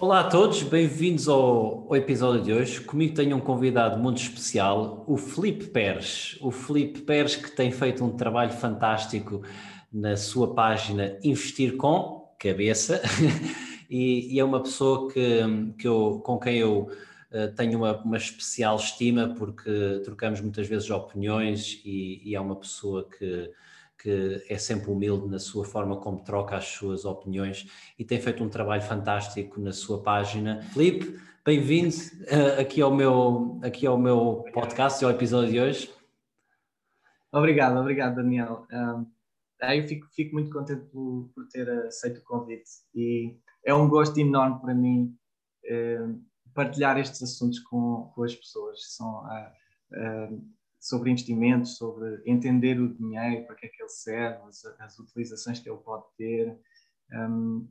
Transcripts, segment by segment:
Olá a todos, bem-vindos ao, ao, episódio de hoje. Comigo tenho um convidado muito especial, o Felipe Pérez. O Felipe Pérez que tem feito um trabalho fantástico na sua página Investir com Cabeça e, e, é uma pessoa que, que eu, com quem eu uh, tenho uma, uma, especial estima porque trocamos muitas vezes opiniões e, e é uma pessoa que que é sempre humilde na sua forma como troca as suas opiniões e tem feito um trabalho fantástico na sua página. Felipe, bem-vindo uh, aqui, ao meu, aqui ao meu podcast, ao episódio de hoje. Obrigado, obrigado, Daniel. Um, eu fico, fico muito contente por, por, ter aceito o convite e é um gosto enorme para mim partilhar estes assuntos com, com as pessoas. São, uh, sobre investimentos, sobre entender o dinheiro, para que é que ele serve, as, as utilizações que ele pode ter. Um,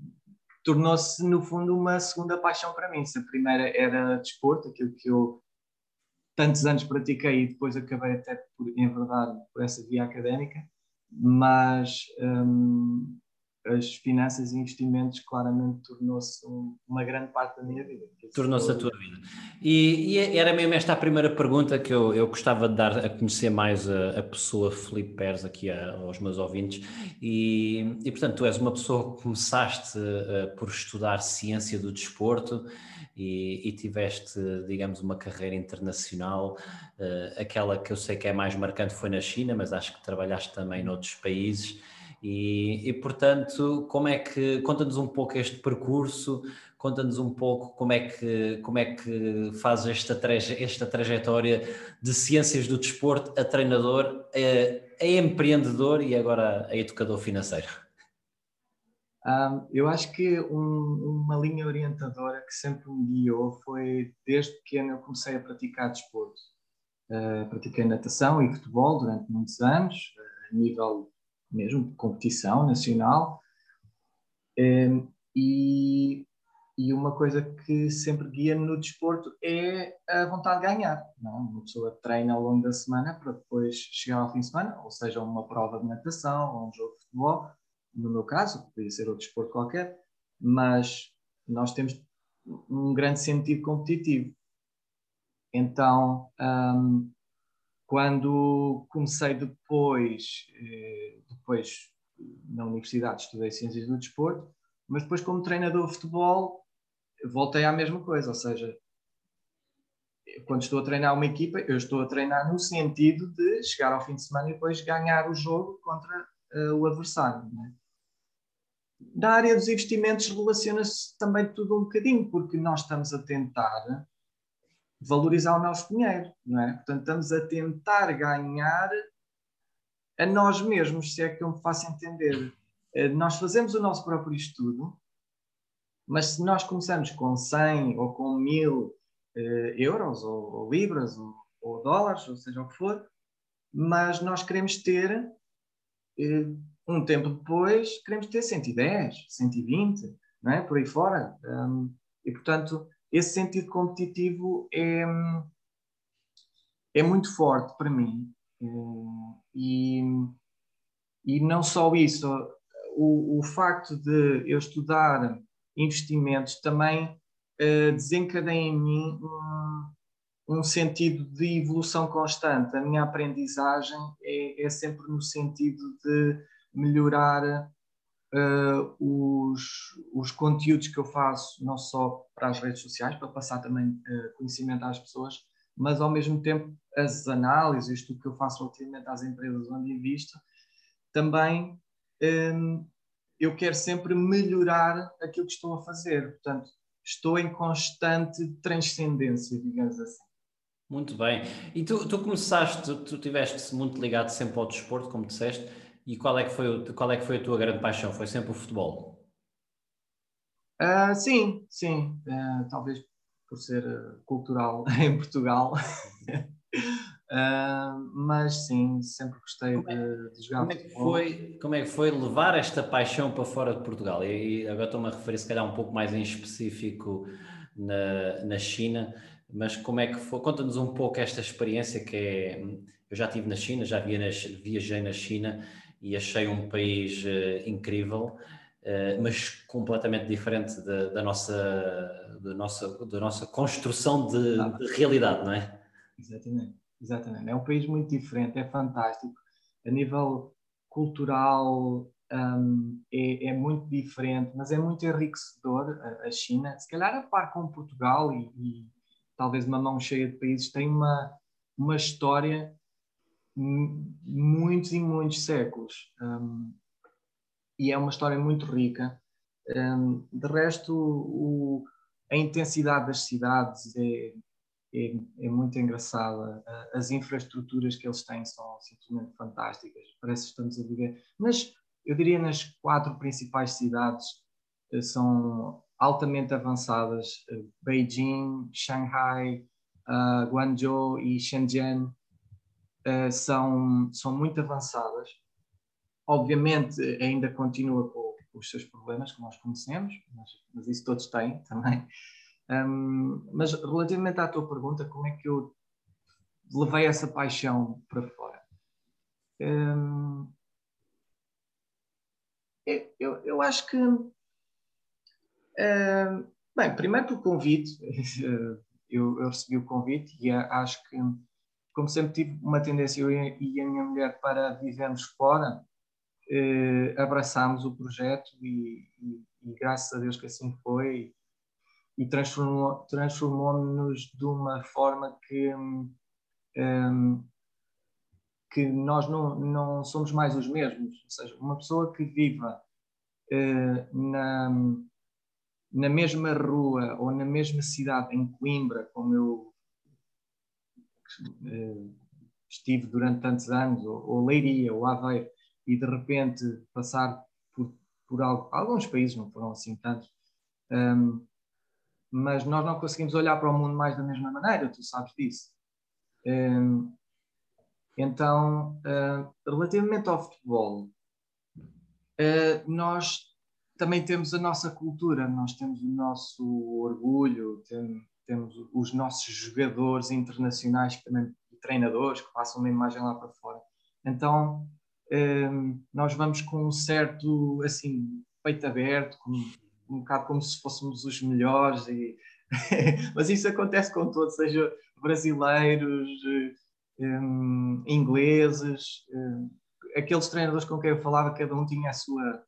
Tornou-se, no fundo, uma segunda paixão para mim. Se a primeira era desporto, aquilo que eu tantos anos pratiquei e depois acabei até por enverdar por essa via académica, mas um, as finanças e investimentos claramente tornou-se um, uma grande parte da minha vida. Tornou-se a tua vida. E, e, era mesmo esta a primeira pergunta que eu, eu gostava de dar a conhecer mais a, a pessoa Felipe Pérez aqui a, aos meus ouvintes. E, e, portanto, tu és uma pessoa que começaste uh, por estudar ciência do desporto e, e, tiveste, digamos, uma carreira internacional. Uh, aquela que eu sei que é mais marcante foi na China, mas acho que trabalhaste também noutros países. E, e portanto, como é que conta-nos um pouco este percurso, conta-nos um pouco como é que como é que faz esta, traje, esta trajetória de ciências do desporto a treinador, a, a empreendedor e agora a educador financeiro. Um, eu acho que um, uma linha orientadora que sempre me guiou foi desde pequeno eu comecei a praticar desporto. Uh, pratiquei natação e futebol durante muitos anos, uh, a nível mesmo competição nacional. Ehm, e, e uma coisa que sempre guia no desporto é a vontade de ganhar. Não? Uma pessoa treina ao longo da semana para depois chegar ao fim de semana, ou seja, uma prova de natação ou um jogo de futebol. No meu caso, podia ser outro desporto qualquer, mas nós temos um grande sentido competitivo. Então, um, quando comecei depois, eh, depois na universidade estudei Ciências do Desporto, mas depois como treinador de futebol voltei à mesma coisa, ou seja, quando estou a treinar uma equipa, eu estou a treinar no sentido de chegar ao fim de semana e depois ganhar o jogo contra uh, o adversário. É? Na área dos investimentos relaciona-se também tudo um bocadinho, porque nós estamos a tentar valorizar o nosso dinheiro, não é? Portanto, estamos a tentar ganhar a nós mesmos, se é que eu me faço entender. Eh, nós fazemos o nosso próprio estudo, mas se nós começamos com 100 ou com 1000 eh, euros, ou, ou libras, ou, ou, dólares, ou seja o que for, mas nós queremos ter, eh, um tempo depois, queremos ter 110, 120, não é? Por aí fora. Um, e, portanto, esse sentido competitivo é, é muito forte para mim. E, e não só isso, o, o facto de eu estudar investimentos também uh, desencadeia em mim um, um, sentido de evolução constante. A minha aprendizagem é, é sempre no sentido de melhorar uh, os, os conteúdos que eu faço, não só para as redes sociais, para passar também uh, conhecimento às pessoas, mas ao mesmo tempo as análises, isto que eu faço relativamente às empresas onde invisto, também um, eu quero sempre melhorar aquilo que estou a fazer. Portanto, estou em constante transcendência, digamos assim. Muito bem. E tu, tu começaste, tu, tu estiveste muito ligado sempre ao desporto, como disseste, e qual é que foi, qual é que foi a tua grande paixão? Foi sempre o futebol? Uh, sim, sim. Uh, talvez por ser cultural em Portugal. Uh, mas sim, sempre gostei é, de, de, jogar como é, que foi, como é que foi levar esta paixão para fora de Portugal? E, e agora estou-me a referir, se calhar, um pouco mais em específico na, na China, mas como é que foi? Conta-nos um pouco esta experiência que é. Eu já estive na China, já viajei na China e achei um país uh, incrível. Uh, mas completamente diferente da, da, nossa, da, nossa, da nossa construção de, ah. de realidade, não é? Exatamente. Exatamente, é um país muito diferente, é fantástico. A nível cultural um, é, é, muito diferente, mas é muito enriquecedor a, a, China. Se calhar a par com Portugal e, e, talvez uma mão cheia de países, tem uma, uma história muitos e muitos séculos. Um, e é uma história muito rica. Um, de resto, o, a intensidade das cidades é, é, é, muito engraçada. As infraestruturas que eles têm são simplesmente fantásticas. Parece que estamos a viver. Mas eu diria nas quatro principais cidades eh, são altamente avançadas: eh, Beijing, Shanghai, uh, Guangzhou e Shenzhen uh, são, são muito avançadas. Obviamente, ainda continua com, com os seus problemas, que nós conhecemos, mas, mas isso todos têm também. Um, mas relativamente à tua pergunta, como é que eu levei essa paixão para fora? Um, eu, eu acho que. Um, bem, primeiro pelo convite, eu, eu, recebi o convite e acho que, como sempre tive uma tendência, eu e a minha mulher, para vivermos fora, eh, abraçámos o projeto e, e, e, graças a Deus que assim foi e transformou-nos transformou de uma forma que, um, que nós não, não somos mais os mesmos. Ou seja, uma pessoa que viva uh, na, na mesma rua ou na mesma cidade, em Coimbra, como eu estive durante tantos anos, ou, ou Leiria, ou Aveiro, e de repente passar por, por algo, alguns países, não foram assim tantos, um, mas nós não conseguimos olhar para o mundo mais da mesma maneira, tu sabes disso. Hum, então, hum, relativamente ao futebol, hum, nós também temos a nossa cultura, nós temos o nosso orgulho, temos os nossos jogadores internacionais também, treinadores que passam uma imagem lá para fora. Então, nós vamos com um certo, assim, peito aberto, com um bocado como se fôssemos os melhores, e... mas isso acontece com todos, seja brasileiros, um, ingleses, um, aqueles treinadores com quem eu falava, cada um tinha a sua,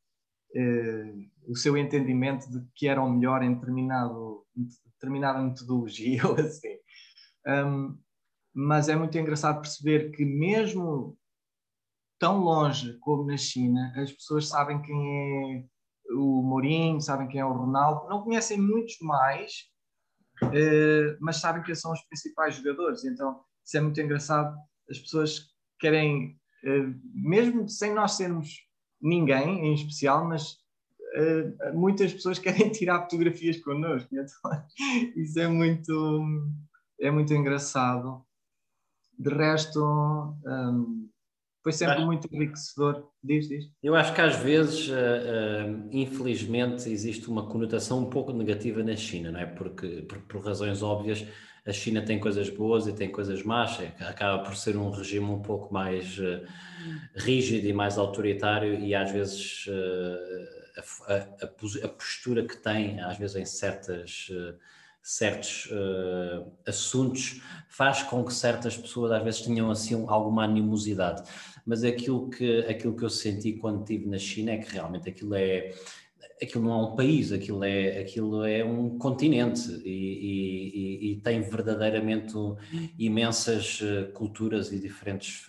uh, o seu entendimento de que era o melhor em determinado, determinada metodologia ou assim. Um, mas é muito engraçado perceber que mesmo tão longe como na China, as pessoas sabem quem é o Mourinho, sabem quem é o Ronaldo, não conhecem muitos mais, uh, mas sabem quem são os principais jogadores. Então, isso é muito engraçado. As pessoas querem, uh, mesmo sem nós sermos ninguém em especial, mas uh, muitas pessoas querem tirar fotografias connosco. Então, isso é muito, é muito engraçado. De resto, um, foi sempre acho, muito enriquecedor. Diz, diz. Eu acho que às vezes, uh, uh, infelizmente, existe uma conotação um pouco negativa na China, não é? Porque, por, por, razões óbvias, a China tem coisas boas e tem coisas más, é, acaba por ser um regime um pouco mais uh, rígido e mais autoritário e às vezes a, a, a, postura que tem, às vezes em certas certos uh, assuntos faz com que certas pessoas às vezes tenham assim alguma animosidade. Mas aquilo que, aquilo que eu senti quando estive na China é que realmente aquilo é aquilo não é um país, aquilo é, aquilo é um continente e, e, e tem verdadeiramente imensas uh, culturas e diferentes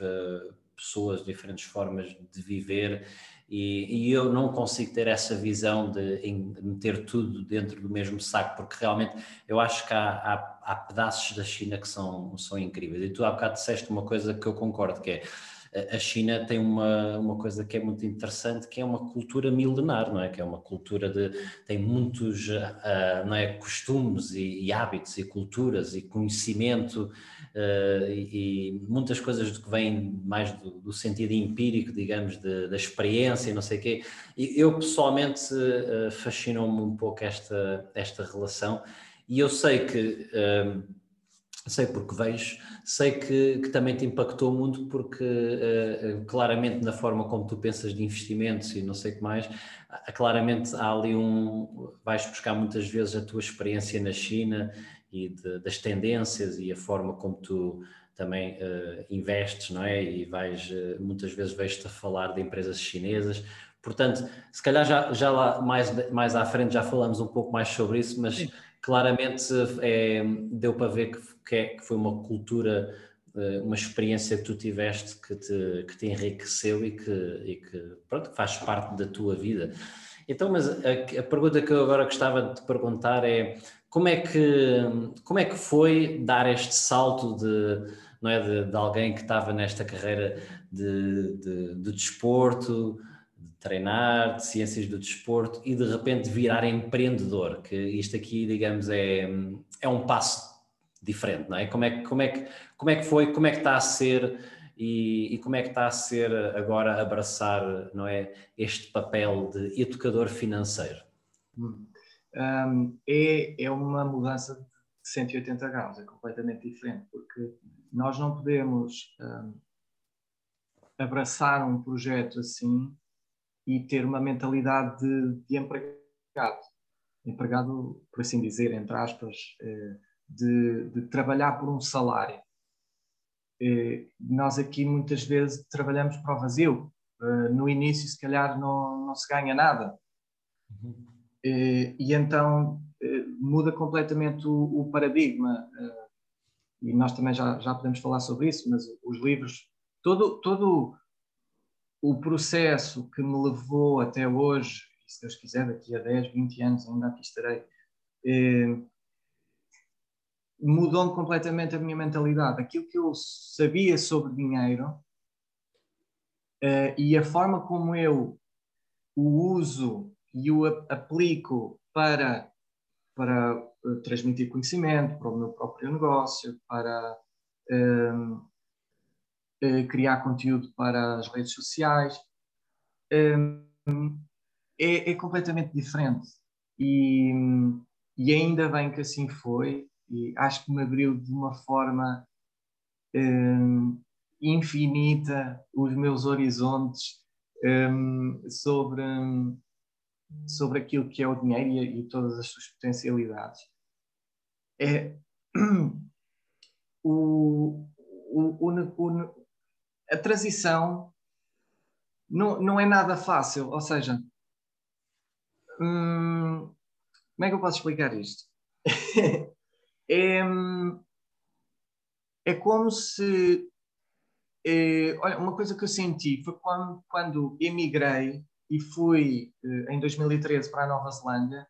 pessoas, diferentes formas de viver e, e, eu não consigo ter essa visão de, de, meter tudo dentro do mesmo saco, porque realmente eu acho que há, há, há, pedaços da China que são, são incríveis. E tu há bocado disseste uma coisa que eu concordo, que é a China tem uma, uma coisa que é muito interessante, que é uma cultura milenar, não é? Que é uma cultura de tem muitos uh, não é, costumes e, e, hábitos e culturas e conhecimento uh, e, e, muitas coisas que vêm mais do, do sentido empírico, digamos, de, da experiência e não sei o quê. E eu pessoalmente uh, fascinou-me um pouco esta, esta relação e eu sei que sei porque vejo, sei que, que, também te impactou muito porque uh, claramente na forma como tu pensas de investimentos e não sei o que mais, claramente há ali um, vais buscar muitas vezes a tua experiência na China e de, das tendências e a forma como tu também uh, investes, não é? E vais, uh, muitas vezes vejo-te a falar de empresas chinesas, portanto, se calhar já, já lá mais, mais à frente já falamos um pouco mais sobre isso, mas... Sim claramente é, deu para ver que, que, é, que, foi uma cultura, eh, uma experiência que tu tiveste que te, que te enriqueceu e que, e que pronto, faz parte da tua vida. Então, mas a, a, pergunta que eu agora gostava de te perguntar é como é que, como é que foi dar este salto de, não é, de, de alguém que estava nesta carreira de, de, de desporto, treinar, de ciências do desporto e de repente virar empreendedor, que isto aqui, digamos, é, é um passo diferente, não é? Como é, como é, que, como é que foi, como é que está a ser e, e, como é que está a ser agora abraçar, não é, este papel de educador financeiro? Um, é, é uma mudança de 180 graus, é completamente diferente, porque nós não podemos um, abraçar um projeto assim e ter uma mentalidade de, de empregado. Empregado, por assim dizer, entre aspas, eh, de, de trabalhar por um salário. Eh, nós aqui muitas vezes trabalhamos para o vazio. Eh, no início, se calhar, não, não se ganha nada. Uhum. E então muda completamente o, o paradigma. E nós também já, já podemos falar sobre isso, mas os livros, todo, todo o processo que me levou até hoje, e se Deus quiser, daqui a 10, 20 anos ainda aqui estarei, eh, mudou completamente a minha mentalidade. Aquilo que eu sabia sobre dinheiro eh, e a forma como eu o uso e o aplico para, para eh, transmitir conhecimento, para o meu próprio negócio, para eh, eh, criar conteúdo para as redes sociais. Um, é, é, completamente diferente. E, e, ainda bem que assim foi, e acho que me abriu de uma forma um, infinita os meus horizontes um, sobre, sobre aquilo que é o dinheiro e, e todas as suas potencialidades. É, o, o, o, a transição não, não é nada fácil. Ou seja, hum, como é que eu posso explicar isto? é, é como se. É, olha, uma coisa que eu senti foi quando, quando emigrei e fui eh, em 2013 para a Nova Zelândia.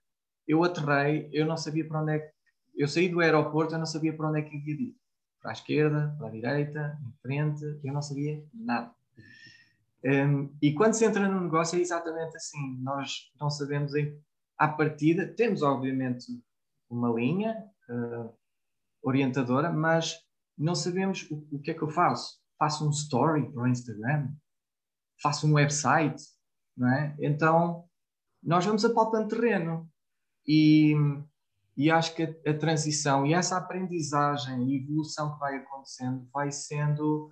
Eu aterrei, eu não sabia para onde é que. Eu saí do aeroporto, eu não sabia para onde é que ia ir para a esquerda, para a direita, em frente, eu não sabia nada. Um, e quando se entra no negócio é exatamente assim, nós não sabemos em, à partida, temos obviamente uma linha uh, orientadora, mas não sabemos o, o, que é que eu faço. Faço um story para o Instagram, faço um website, não é? Então nós vamos apalpando terreno e e acho que a, a, transição e essa aprendizagem e evolução que vai acontecendo vai sendo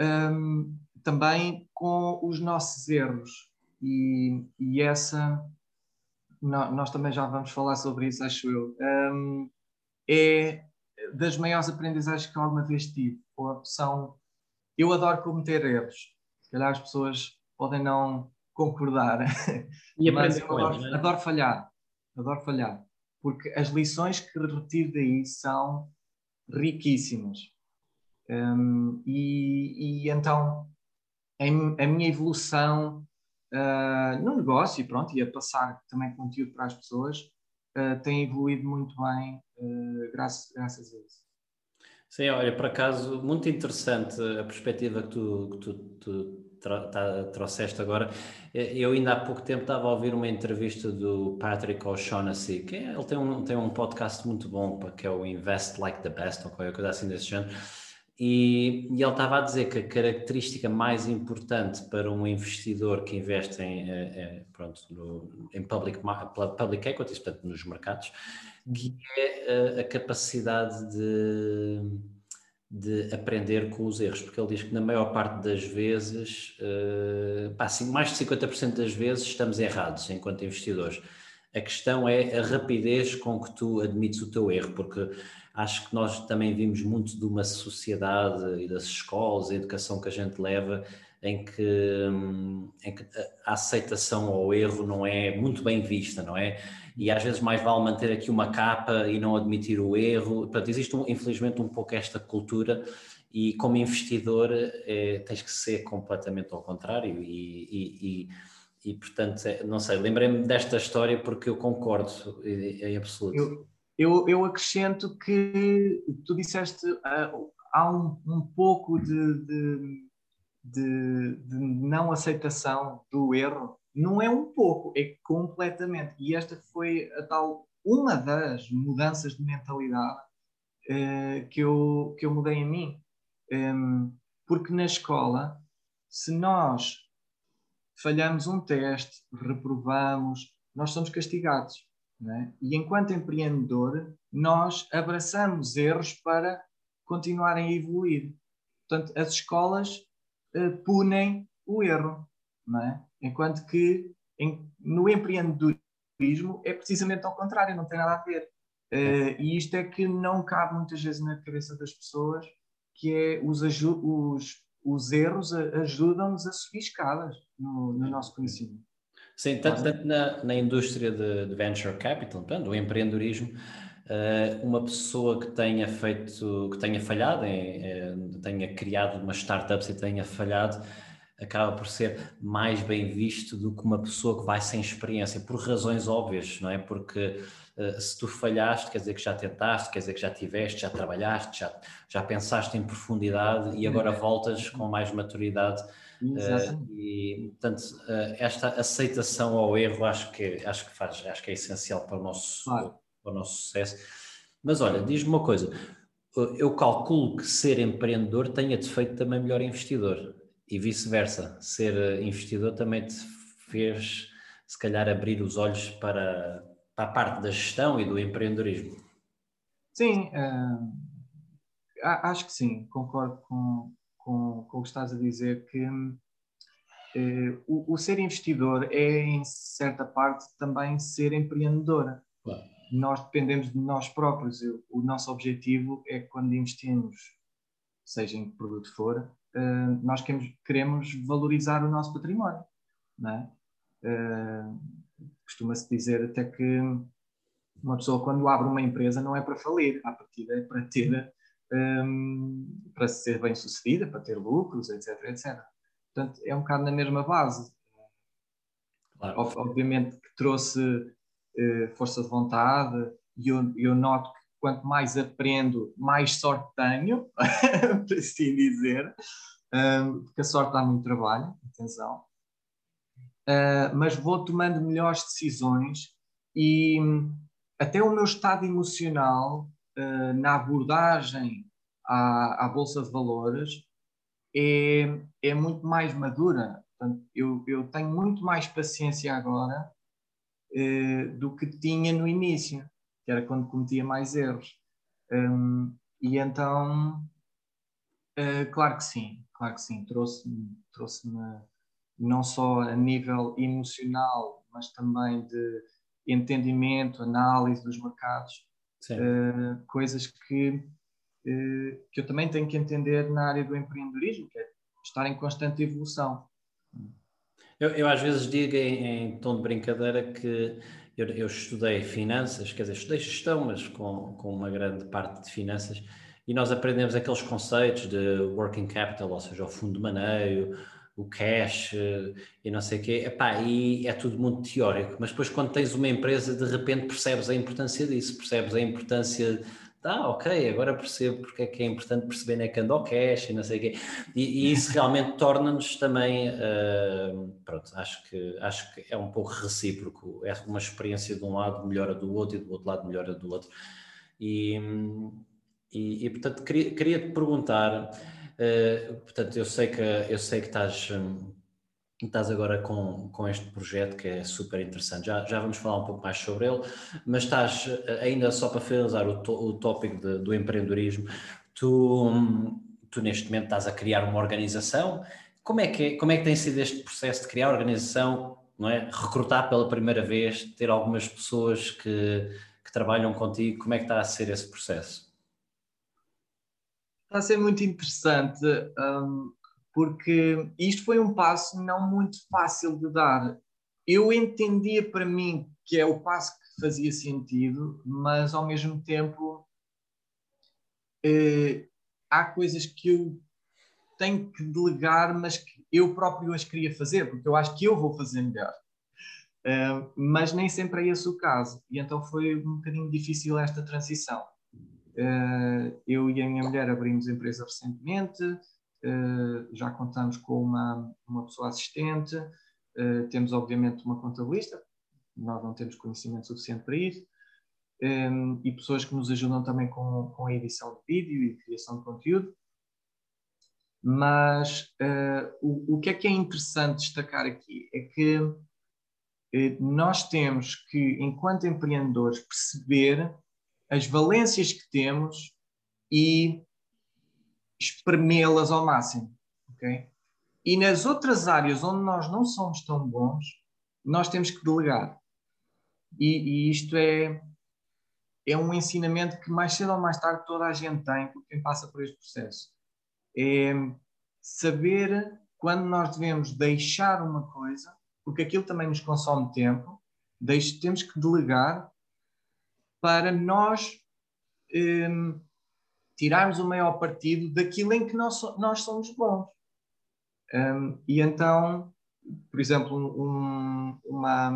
um, também com os nossos erros. E, e essa, no, nós também já vamos falar sobre isso, acho eu, um, é das maiores aprendizagens que alguma vez tive. São, eu adoro cometer erros. Se calhar as pessoas podem não concordar, e mas eu adoro, é? adoro falhar. Adoro falhar porque as lições que retiro daí são riquíssimas. Um, e, e, então em, a minha evolução uh, no negócio e pronto, e a passar também conteúdo para as pessoas uh, tem evoluído muito bem uh, graças, graças a isso. Sim, olha, por acaso, muito interessante a perspectiva que tu, que tu, tu Tá, trouxeste agora. Eu ainda há pouco tempo estava a ouvir uma entrevista do Patrick O'Shaughnessy, que é, ele tem um, tem um podcast muito bom, que é o Invest Like the Best, ou qualquer coisa assim desse género. E, e, ele estava a dizer que a característica mais importante para um investidor que investe em, é, pronto, no, em public, public equities, portanto, nos mercados, é a, a capacidade de de aprender com os erros, porque ele diz que na maior parte das vezes, pá, assim, mais de 50% das vezes estamos errados enquanto investidores. A questão é a rapidez com que tu admites o teu erro, porque acho que nós também vimos muito de uma sociedade e das escolas, a educação que a gente leva, em que, hum, em que a aceitação ao erro não é muito bem vista, não é? e às vezes mais vale manter aqui uma capa e não admitir o erro. Portanto, existe um, infelizmente um pouco esta cultura e como investidor é, tens que ser completamente ao contrário e, e, e, e portanto, é, não sei, lembrei-me desta história porque eu concordo em absoluto. Eu, eu, eu acrescento que tu disseste uh, há um, um pouco de, de, de, de não aceitação do erro não é um pouco, é completamente. E esta foi a tal, uma das mudanças de mentalidade uh, que, eu, que eu mudei em mim. Um, ehm, porque na escola, se nós falhamos um teste, reprovamos, nós somos castigados. É? E enquanto empreendedor, nós abraçamos erros para continuarem a evoluir. Portanto, as escolas uh, punem o erro. É? Enquanto que em, no empreendedorismo é precisamente ao contrário, não tem nada a ver. Uh, e isto é que não cabe muitas vezes na cabeça das pessoas, que é os, os, os erros ajudam-nos a subir escadas no, no nosso conhecimento. Sim, tanto, tanto na, na indústria de, de, venture capital, do empreendedorismo, uh, uma pessoa que tenha feito, que tenha falhado, em, tenha criado uma startup e tenha falhado, acaba por ser mais bem visto do que uma pessoa que vai sem experiência, por razões óbvias, não é? Porque uh, se tu falhaste, quer dizer que já tentaste, quer dizer que já tiveste, já trabalhaste, já, já pensaste em profundidade e agora voltas com mais maturidade. Uh, e portanto uh, esta aceitação ao erro acho que acho que faz acho que é essencial para o nosso claro. para o nosso sucesso mas olha diz-me uma coisa eu calculo que ser empreendedor tenha-te feito também melhor investidor e vice-versa. Ser eh, investidor também te fez, se calhar, abrir os olhos para, para a parte da gestão e do empreendedorismo. Sim, uh, acho que sim, concordo com, com, com o que estás a dizer, que uh, o, o, ser investidor é, em certa parte, também ser empreendedora. Claro. Nós dependemos de nós próprios. O nosso objetivo é quando investimos, seja em que produto for, uh, nós queremos, queremos, valorizar o nosso património. É? Uh, Costuma-se dizer até que uma pessoa, quando abre uma empresa, não é para falir, à partida é para ter, um, para ser bem sucedida, para ter lucros, etc, etc. Portanto, é um bocado na mesma base. Claro. Obviamente que trouxe uh, força de vontade e eu, eu noto que quanto mais aprendo, mais sorte tenho, por assim dizer, porque a sorte dá muito trabalho, atenção. Uh, mas vou tomando melhores decisões e até o meu estado emocional uh, na abordagem à, à, Bolsa de Valores é, é muito mais madura. Portanto, eu, eu tenho muito mais paciência agora uh, do que tinha no início que era quando cometia mais erros. Um, e então, uh, claro que sim, claro que sim, trouxe-me trouxe não só a nível emocional, mas também de entendimento, análise dos mercados, uh, coisas que, uh, que eu também tenho que entender na área do empreendedorismo, que é estar em constante evolução. Eu, eu às vezes digo em, em tom de brincadeira que eu, eu, estudei finanças, quer dizer, estudei gestão, mas com, com uma grande parte de finanças, e nós aprendemos aqueles conceitos de working capital, ou seja, o fundo de maneio, o cash eh, e não sei o quê, Epá, e é tudo muito teórico, mas depois quando tens uma empresa, de repente percebes a importância disso, percebes a importância ah, ok, agora percebo porque é que é importante perceber na Cando Cash e não sei o quê. E, e isso realmente torna-nos também, uh, pronto, acho que, acho que é um pouco recíproco. É uma experiência de um lado melhora do outro e do outro lado melhora do outro. E, e, e portanto, queria, queria te perguntar, uh, portanto, eu sei que, eu sei que estás... Um, estás agora com, com este projeto que é super interessante. Já, já vamos falar um pouco mais sobre ele, mas estás eh, ainda só para finalizar o, o tópico de, do empreendedorismo, tu, tu neste momento estás a criar uma organização. Como é, que, como é que tem sido este processo de criar organização, não é? recrutar pela primeira vez, ter algumas pessoas que, que trabalham contigo, como é que está a ser esse processo? Está a ser muito interessante. Um, porque isto foi um passo não muito fácil de dar. Eu entendia para mim que é o passo que fazia sentido, mas ao mesmo tempo eh, há coisas que eu tenho que delegar, mas que eu próprio as queria fazer, porque eu acho que eu vou fazer melhor. Uh, mas nem sempre é esse o caso. E então foi um bocadinho difícil esta transição. Uh, eu e a minha mulher abrimos empresa recentemente, eh, já contamos com uma, uma pessoa assistente, eh, temos obviamente uma contabilista, nós não temos conhecimento suficiente para isso, eh, e pessoas que nos ajudam também com, com a edição de vídeo e criação de conteúdo. Mas o, o que é que é interessante destacar aqui é que nós temos que, enquanto empreendedores, perceber as valências que temos e espremê-las ao máximo. Okay? E nas outras áreas onde nós não somos tão bons, nós temos que delegar. E, e, isto é, é um ensinamento que mais cedo ou mais tarde toda a gente tem, porque quem passa por este processo. É saber quando nós devemos deixar uma coisa, porque aquilo também nos consome tempo, deixe, temos que delegar para nós um, tirarmos o maior partido daquilo em que nós, nós somos bons. Um, e então, por exemplo, um, uma,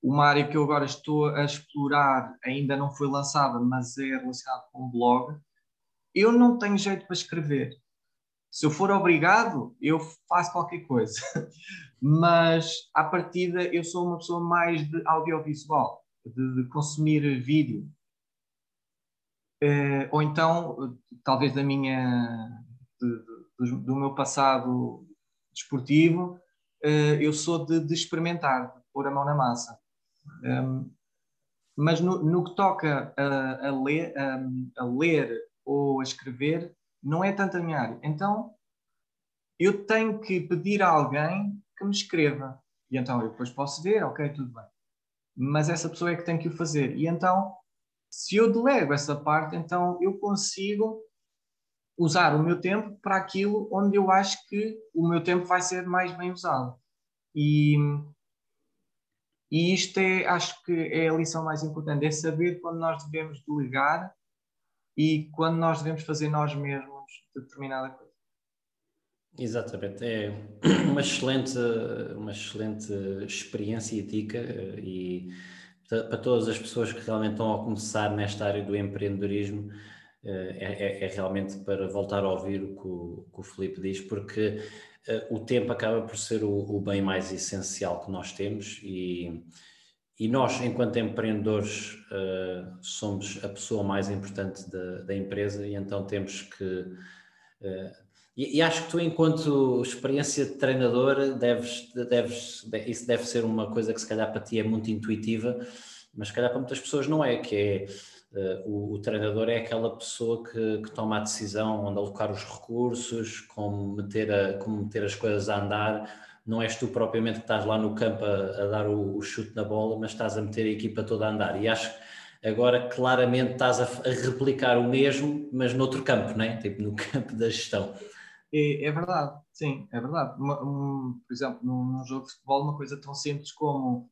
uma área que eu agora estou a explorar, ainda não foi lançada, mas é relacionada com o blog, eu não tenho jeito para escrever. Se eu for obrigado, eu faço qualquer coisa. mas, à partida, eu sou uma pessoa mais de audiovisual, de, de consumir vídeo. Uh, ou então, talvez da minha, de, do, do, meu passado desportivo, uh, eu sou de, experimentar, de pôr a mão na massa. Um, ehm, mas no, no, que toca a, a, ler, a, a, ler ou a escrever, não é tanto a minha área. Então, eu tenho que pedir a alguém que me escreva. E então eu depois posso ver, ok, tudo bem. Mas essa pessoa é que tem que o fazer. E então se eu delego essa parte, então eu consigo usar o meu tempo para aquilo onde eu acho que o meu tempo vai ser mais bem usado. E, e isto é, acho que é a lição mais importante, é saber quando nós devemos delegar e quando nós devemos fazer nós mesmos determinada coisa. Exatamente, é uma excelente, uma excelente experiência ética e para todas as pessoas que realmente estão a começar nesta área do empreendedorismo, eh, é, é, é realmente para voltar a ouvir o que o, que o Felipe diz, porque uh, o tempo acaba por ser o, o, bem mais essencial que nós temos e, e nós, enquanto empreendedores, somos a pessoa mais importante da, da empresa e então temos que e, e, acho que tu, enquanto experiência de treinador, deves, deves, isso deve ser uma coisa que se calhar para ti é muito intuitiva, mas se calhar para muitas pessoas não é, que é uh, o, o, treinador é aquela pessoa que, que, toma a decisão onde alocar os recursos, como meter, a, como meter as coisas a andar. Não és tu propriamente que estás lá no campo a, a dar o, o, chute na bola, mas estás a meter a equipa toda a andar. E acho que agora claramente estás a, a replicar o mesmo, mas noutro campo, né? tipo no campo da gestão. É, é verdade, sim, é verdade. Um, por exemplo, num, num, jogo de futebol, uma coisa tão simples como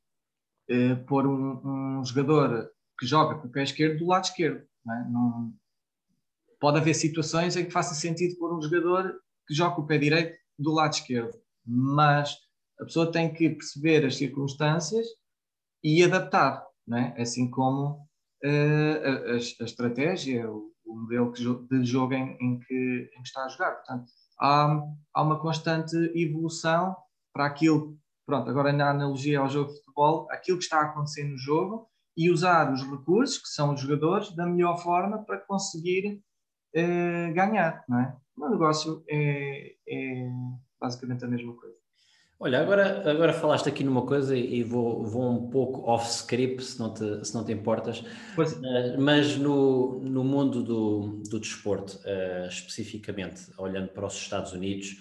eh, pôr um, um, jogador que joga com o pé esquerdo do lado esquerdo. Não é? não, pode haver situações em que faça sentido pôr um jogador que joga com o pé direito do lado esquerdo, mas a pessoa tem que perceber as circunstâncias e adaptar, não é? assim como uh, a, a, estratégia, o, o, modelo de jogo em, em, que, em, que, está a jogar. Portanto, há, há uma constante evolução para aquilo, pronto, agora na analogia ao jogo de futebol, aquilo que está a acontecer no jogo e usar os recursos, que são os jogadores, da melhor forma para conseguir uh, ganhar, não é? O negócio é, é basicamente a mesma coisa. Olha, agora, agora falaste aqui numa coisa e vou, vou um pouco off-script, se, não te, se não te importas, pois. mas no, no mundo do, do desporto, uh, especificamente, olhando para os Estados Unidos,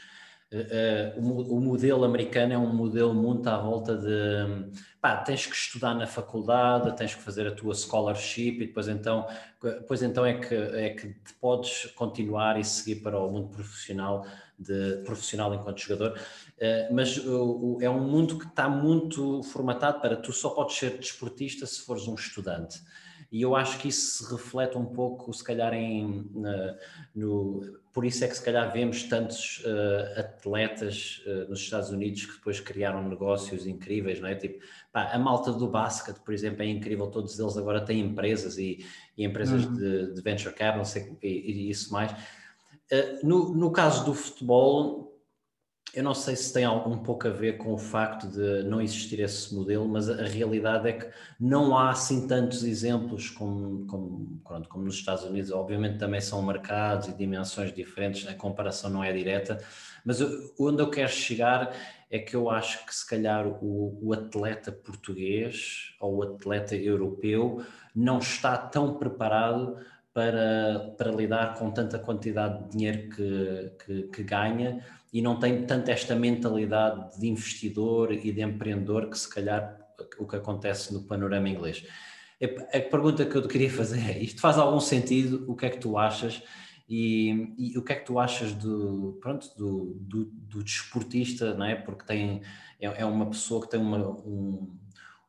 uh, o, o, modelo americano é um modelo muito à volta de pá, tens que estudar na faculdade, tens que fazer a tua scholarship e depois então, depois então é, que, é que podes continuar e seguir para o mundo profissional de profissional enquanto jogador, mas uh, é um mundo que está muito formatado para tu só podes ser desportista se fores um estudante. E eu acho que isso se reflete um pouco, se calhar, em, uh, no, por isso é que se calhar vemos tantos uh, atletas uh, nos Estados Unidos que depois criaram negócios incríveis, não é? Tipo, pá, a malta do basquete, por exemplo, é incrível, todos eles agora têm empresas e, e empresas uhum. de, de, venture capital e, e, isso mais. Eh, no, no caso do futebol, eu não sei se tem um pouco a ver com o facto de não existir esse modelo, mas a, realidade é que não há assim tantos exemplos como, como, pronto, como nos Estados Unidos. Obviamente também são mercados e dimensões diferentes, a comparação não é direta, mas onde eu quero chegar é que eu acho que se calhar o, o atleta português ou o atleta europeu não está tão preparado para, para lidar com tanta quantidade de dinheiro que, que, que, ganha e não tem tanto esta mentalidade de investidor e de empreendedor que se calhar o que acontece no panorama inglês. A pergunta que eu te queria fazer é, isto faz algum sentido? O que é que tu achas? E, e o que é que tu achas do, pronto, do, do, do desportista, não é? Porque tem, é, é uma pessoa que tem uma, um,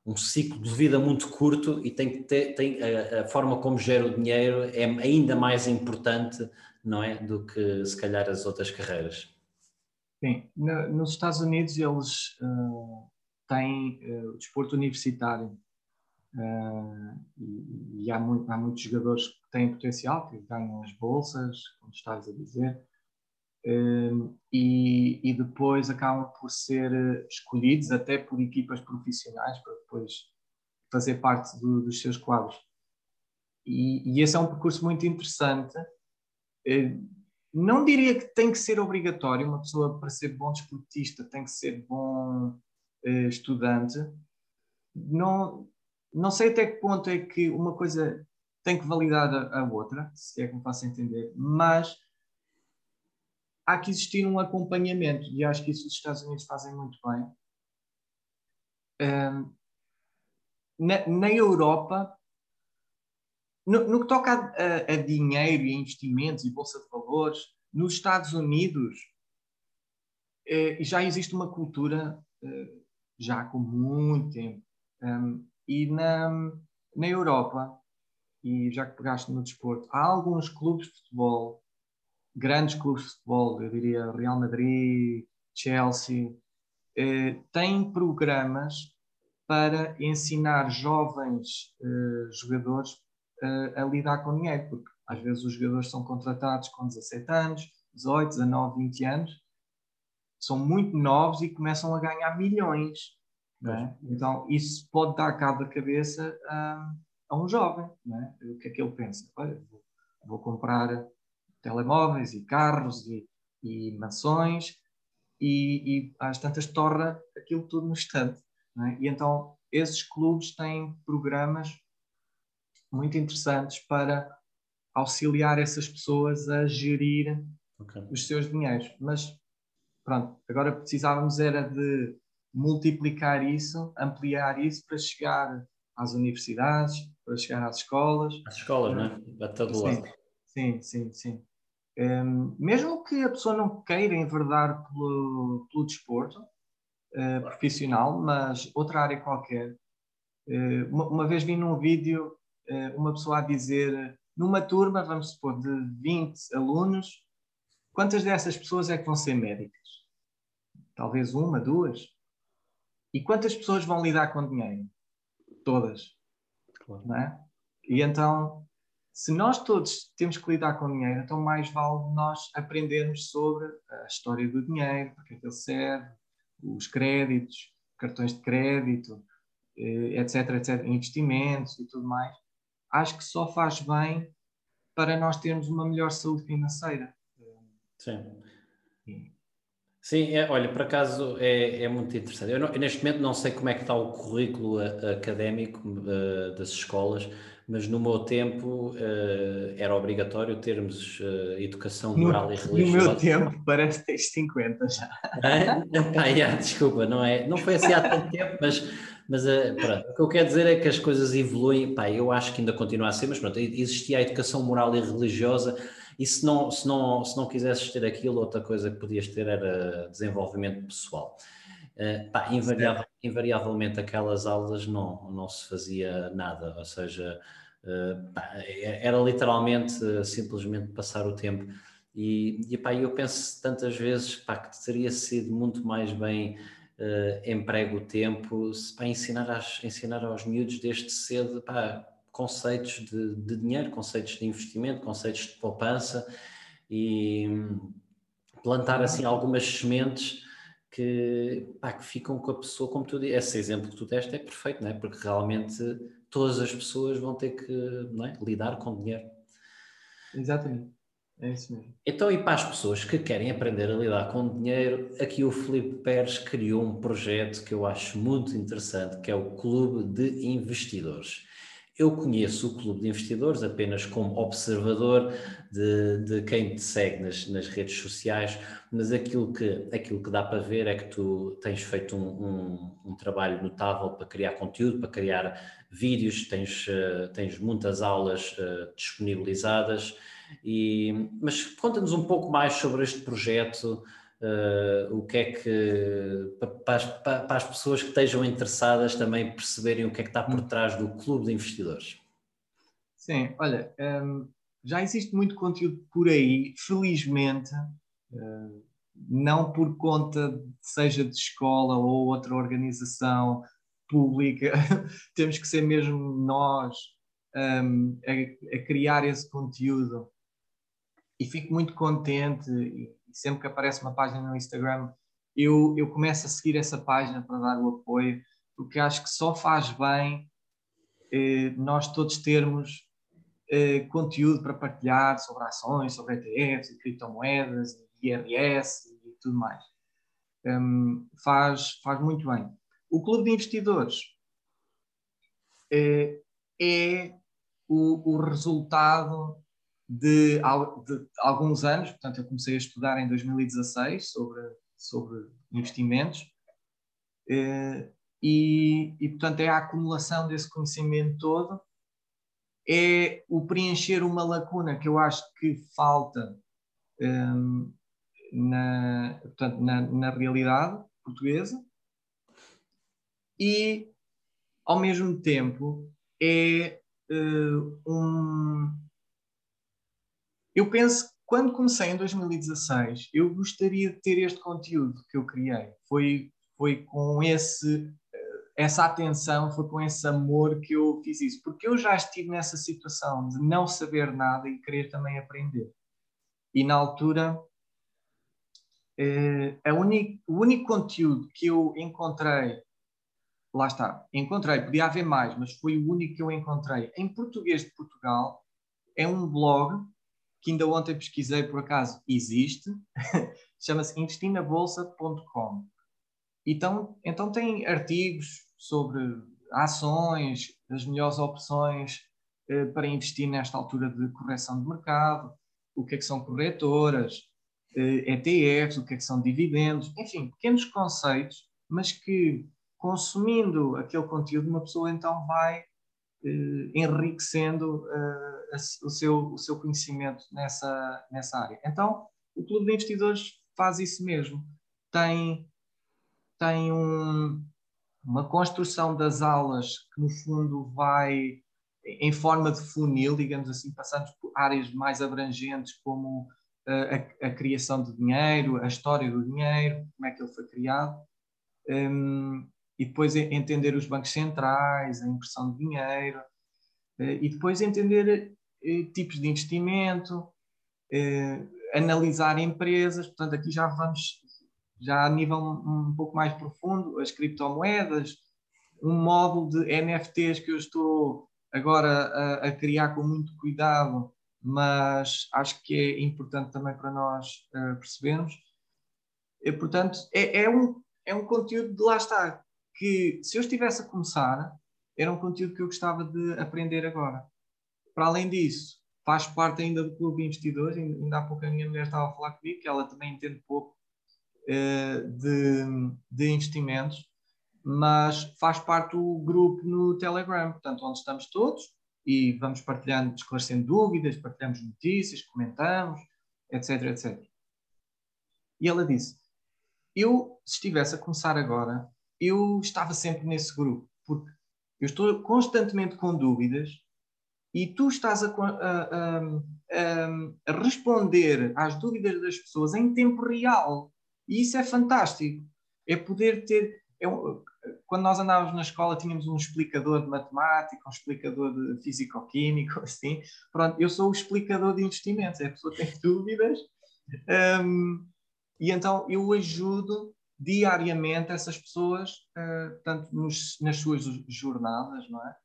um ciclo de vida muito curto e tem que ter, tem, a, a, forma como gera o dinheiro é ainda mais importante, não é, do que se calhar as outras carreiras. Sim, no, nos Estados Unidos eles uh, têm uh, o desporto universitário uh, e, e há, muito, há, muitos jogadores que têm potencial, que ganham as bolsas, como estás a dizer, e, e, depois acabam por ser escolhidos até por equipas profissionais para depois fazer parte do, dos seus quadros. E, e, esse é um percurso muito interessante. Não diria que tem que ser obrigatório, uma pessoa para ser bom desportista tem que ser bom eh, estudante. Não, não sei até que ponto é que uma coisa tem que validar a, a outra, se é que me faço entender, mas há que existir um acompanhamento e acho que isso os Estados Unidos fazem muito bem. Um, na, na, Europa, no, no, que toca a, a, a, dinheiro e a investimentos e bolsa de valores, nos Estados Unidos eh, já existe uma cultura eh, já com muito tempo. Um, e na, na Europa, e já que pegaste no desporto, há alguns clubes de futebol grandes clubes de futebol, eu diria Real Madrid, Chelsea, eh, têm programas para ensinar jovens eh, jogadores eh, a lidar com dinheiro, porque às vezes os jogadores são contratados com 17 anos, 18, 19, 20 anos, são muito novos e começam a ganhar milhões. É? Então, isso pode dar cabo da cabeça a, a um jovem. É? O que é que ele pensa? Olha, vou, vou comprar telemóveis e carros e, e mansões e, e às tantas torra aquilo tudo no instante. É? E então esses clubes têm programas muito interessantes para auxiliar essas pessoas a gerir okay. os seus dinheiros. Mas pronto, agora precisávamos era de multiplicar isso, ampliar isso para chegar às universidades, para chegar às escolas. Às escolas, não é? A todo sim, lado. Sim, sim, sim. Um, mesmo que a pessoa não queira enverdar pelo, pelo desporto uh, profissional, mas outra área qualquer. Uh, uma, uma, vez vi num vídeo uma pessoa a dizer, numa turma, vamos supor, de 20 alunos, quantas dessas pessoas é que vão ser médicas? Talvez uma, duas? E quantas pessoas vão lidar com dinheiro? Todas. Claro. É? E então, se nós todos temos que lidar com dinheiro, então mais vale nós aprendermos sobre a história do dinheiro, para que é que ele serve, os créditos, cartões de crédito, etc, eh, etc, investimentos e tudo mais. Acho que só faz bem para nós termos uma melhor saúde financeira. Sim. Sim, é, olha, por acaso é, é muito interessante. Eu, não, eu, neste momento não sei como é que está o currículo académico uh, das escolas, mas no meu tempo uh, era obrigatório termos uh, educação moral no, e religiosa. No meu tempo parece que tens 50 já. Ah, yeah, desculpa, não, é, não foi assim há tanto tempo, mas, mas uh, pronto, o que eu quero dizer é que as coisas evoluem, pá, eu acho que ainda continua a ser, mas pronto, existia a educação moral e religiosa e se não, se não, se não quisesses ter aquilo, outra coisa que podias ter era desenvolvimento pessoal. Uh, pá, invariável, invariavelmente aquelas aulas não, não se fazia nada, ou seja, uh, pá, era literalmente uh, simplesmente passar o tempo. E, e pá, eu penso tantas vezes pá, que teria sido muito mais bem emprego o tempo para ensinar, às, ensinar aos miúdos desde cedo pá, conceitos de, de dinheiro, conceitos de investimento, conceitos de poupança e hum, plantar assim algumas sementes que, pá, que ficam com a pessoa, como tu disse, esse exemplo que tu deste é perfeito, não é? porque realmente todas as pessoas vão ter que é? lidar com dinheiro. Exatamente, é isso mesmo. Então, e para as pessoas que querem aprender a lidar com dinheiro, aqui o Felipe Pérez criou um projeto que eu acho muito interessante, que é o Clube de Investidores. Eu conheço o Clube de Investidores apenas como observador de, de quem te segue nas, nas, redes sociais, mas aquilo que, aquilo que dá para ver é que tu tens feito um, um, um trabalho notável para criar conteúdo, para criar vídeos, tens, uh, tens muitas aulas uh, disponibilizadas. E, mas conta-nos um pouco mais sobre este projeto, uh, o que é que, para as, para as, pessoas que estejam interessadas também perceberem o que é que está por trás do Clube de Investidores. Sim, olha, ehm, já existe muito conteúdo por aí, felizmente, não por conta, seja de escola ou outra organização pública, temos que ser mesmo nós um, a, a, criar esse conteúdo. E fico muito contente sempre que aparece uma página no Instagram, eu, eu começo a seguir essa página para dar o apoio, porque acho que só faz bem eh, nós todos termos eh, conteúdo para partilhar sobre ações, sobre ETFs e criptomoedas, e IRS e tudo mais. Um, faz, faz muito bem. O Clube de Investidores eh, é o, o resultado de, de, alguns anos, portanto, eu comecei a estudar em 2016 sobre, sobre investimentos, eh, e, e, portanto, é a acumulação desse conhecimento todo, é o preencher uma lacuna que eu acho que falta um, na, portanto, na, na realidade portuguesa, e, ao mesmo tempo, é uh, um eu penso que quando comecei em 2016, eu gostaria de ter este conteúdo que eu criei. Foi, foi com esse, eh, essa atenção, foi com esse amor que eu fiz isso. Porque eu já estive nessa situação de não saber nada e querer também aprender. E na altura, eh, o único conteúdo que eu encontrei, lá está, encontrei, podia haver mais, mas foi o único que eu encontrei. Em português de Portugal, é um blog que ainda ontem pesquisei, por acaso existe, chama-se investinabolsa.com. Então, então tem artigos sobre ações, as melhores opções eh, para investir nesta altura de correção de mercado, o que é que são corretoras, eh, ETFs, o que é que são dividendos, enfim, pequenos conceitos, mas que consumindo aquele conteúdo, uma pessoa então vai eh, enriquecendo eh, o, seu, o seu conhecimento nessa, nessa área. Então, o Clube de Investidores faz isso mesmo. Tem, tem um, uma construção das aulas que, no fundo, vai em forma de funil, digamos assim, passando por áreas mais abrangentes como eh, a, a, criação de dinheiro, a história do dinheiro, como é que ele foi criado. Um, e depois entender os bancos centrais, a impressão de dinheiro. e depois entender tipos de investimento, analisar empresas, portanto aqui já vamos já a nível um pouco mais profundo, as criptomoedas, um módulo de NFTs que eu estou agora a, a, criar com muito cuidado, mas acho que é importante também para nós percebermos. E, portanto, é, é, um, é um conteúdo de lá está, que se eu estivesse a começar, era um conteúdo que eu gostava de aprender agora. Para além disso, faz parte ainda do Clube de Investidores, ainda há pouco a minha mulher estava a falar comigo, que ela também entende pouco uh, de, de investimentos, mas faz parte do grupo no Telegram, portanto, onde estamos todos e vamos partilhando, esclarecendo dúvidas, partilhamos notícias, comentamos, etc, etc. E ela disse: Eu, se estivesse a começar agora, eu estava sempre nesse grupo, porque eu estou constantemente com dúvidas e tu estás a, a, a, a responder às dúvidas das pessoas em tempo real. E isso é fantástico. É poder ter. É, quando nós andávamos na escola, tínhamos um explicador de matemática, um explicador de físico-químico, assim. Pronto, eu sou o explicador de investimentos. É a pessoa que tem dúvidas. Um, e então eu ajudo diariamente essas pessoas, uh, tanto nos, nas suas jornadas, não é?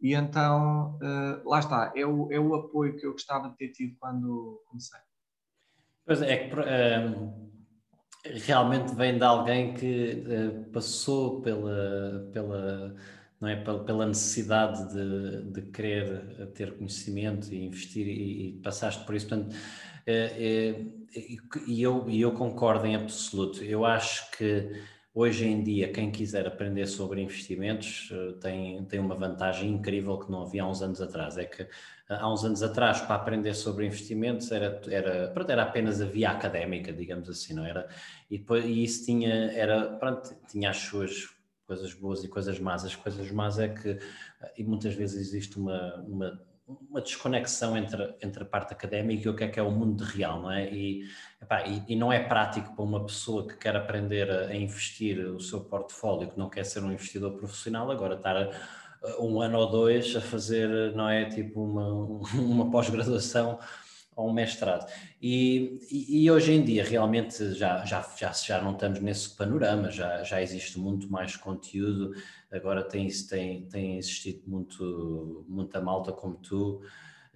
E então, uh, lá está, é o, é o apoio que eu gostava de ter tido quando comecei. Pois é, é que uh, realmente vem de alguém que uh, passou pela, pela, não é, pela, necessidade de, de querer eh, ter conhecimento e investir e, e passaste por isso. Portanto, e eu, eu concordo em absoluto. Eu acho que Hoje em dia, quem quiser aprender sobre investimentos tem, tem uma vantagem incrível que não havia há uns anos atrás. É que há uns anos atrás, para aprender sobre investimentos, era, era, era apenas a via académica, digamos assim, não era? E, depois, e isso tinha, era, pronto, tinha as suas coisas boas e coisas más. As coisas más é que, e muitas vezes existe uma, uma, uma desconexão entre, entre a parte académica e o que é que é o mundo real, não é? E, epá, e, e, não é prático para uma pessoa que quer aprender a, a investir o seu portfólio, que não quer ser um investidor profissional, agora estar a um ano ou dois a fazer, não é, tipo uma, uma pós-graduação ou um mestrado. E, e, hoje em dia realmente já, já, já, já não estamos nesse panorama, já, já existe muito mais conteúdo, agora tem, tem, tem existido muito, muita malta como tu,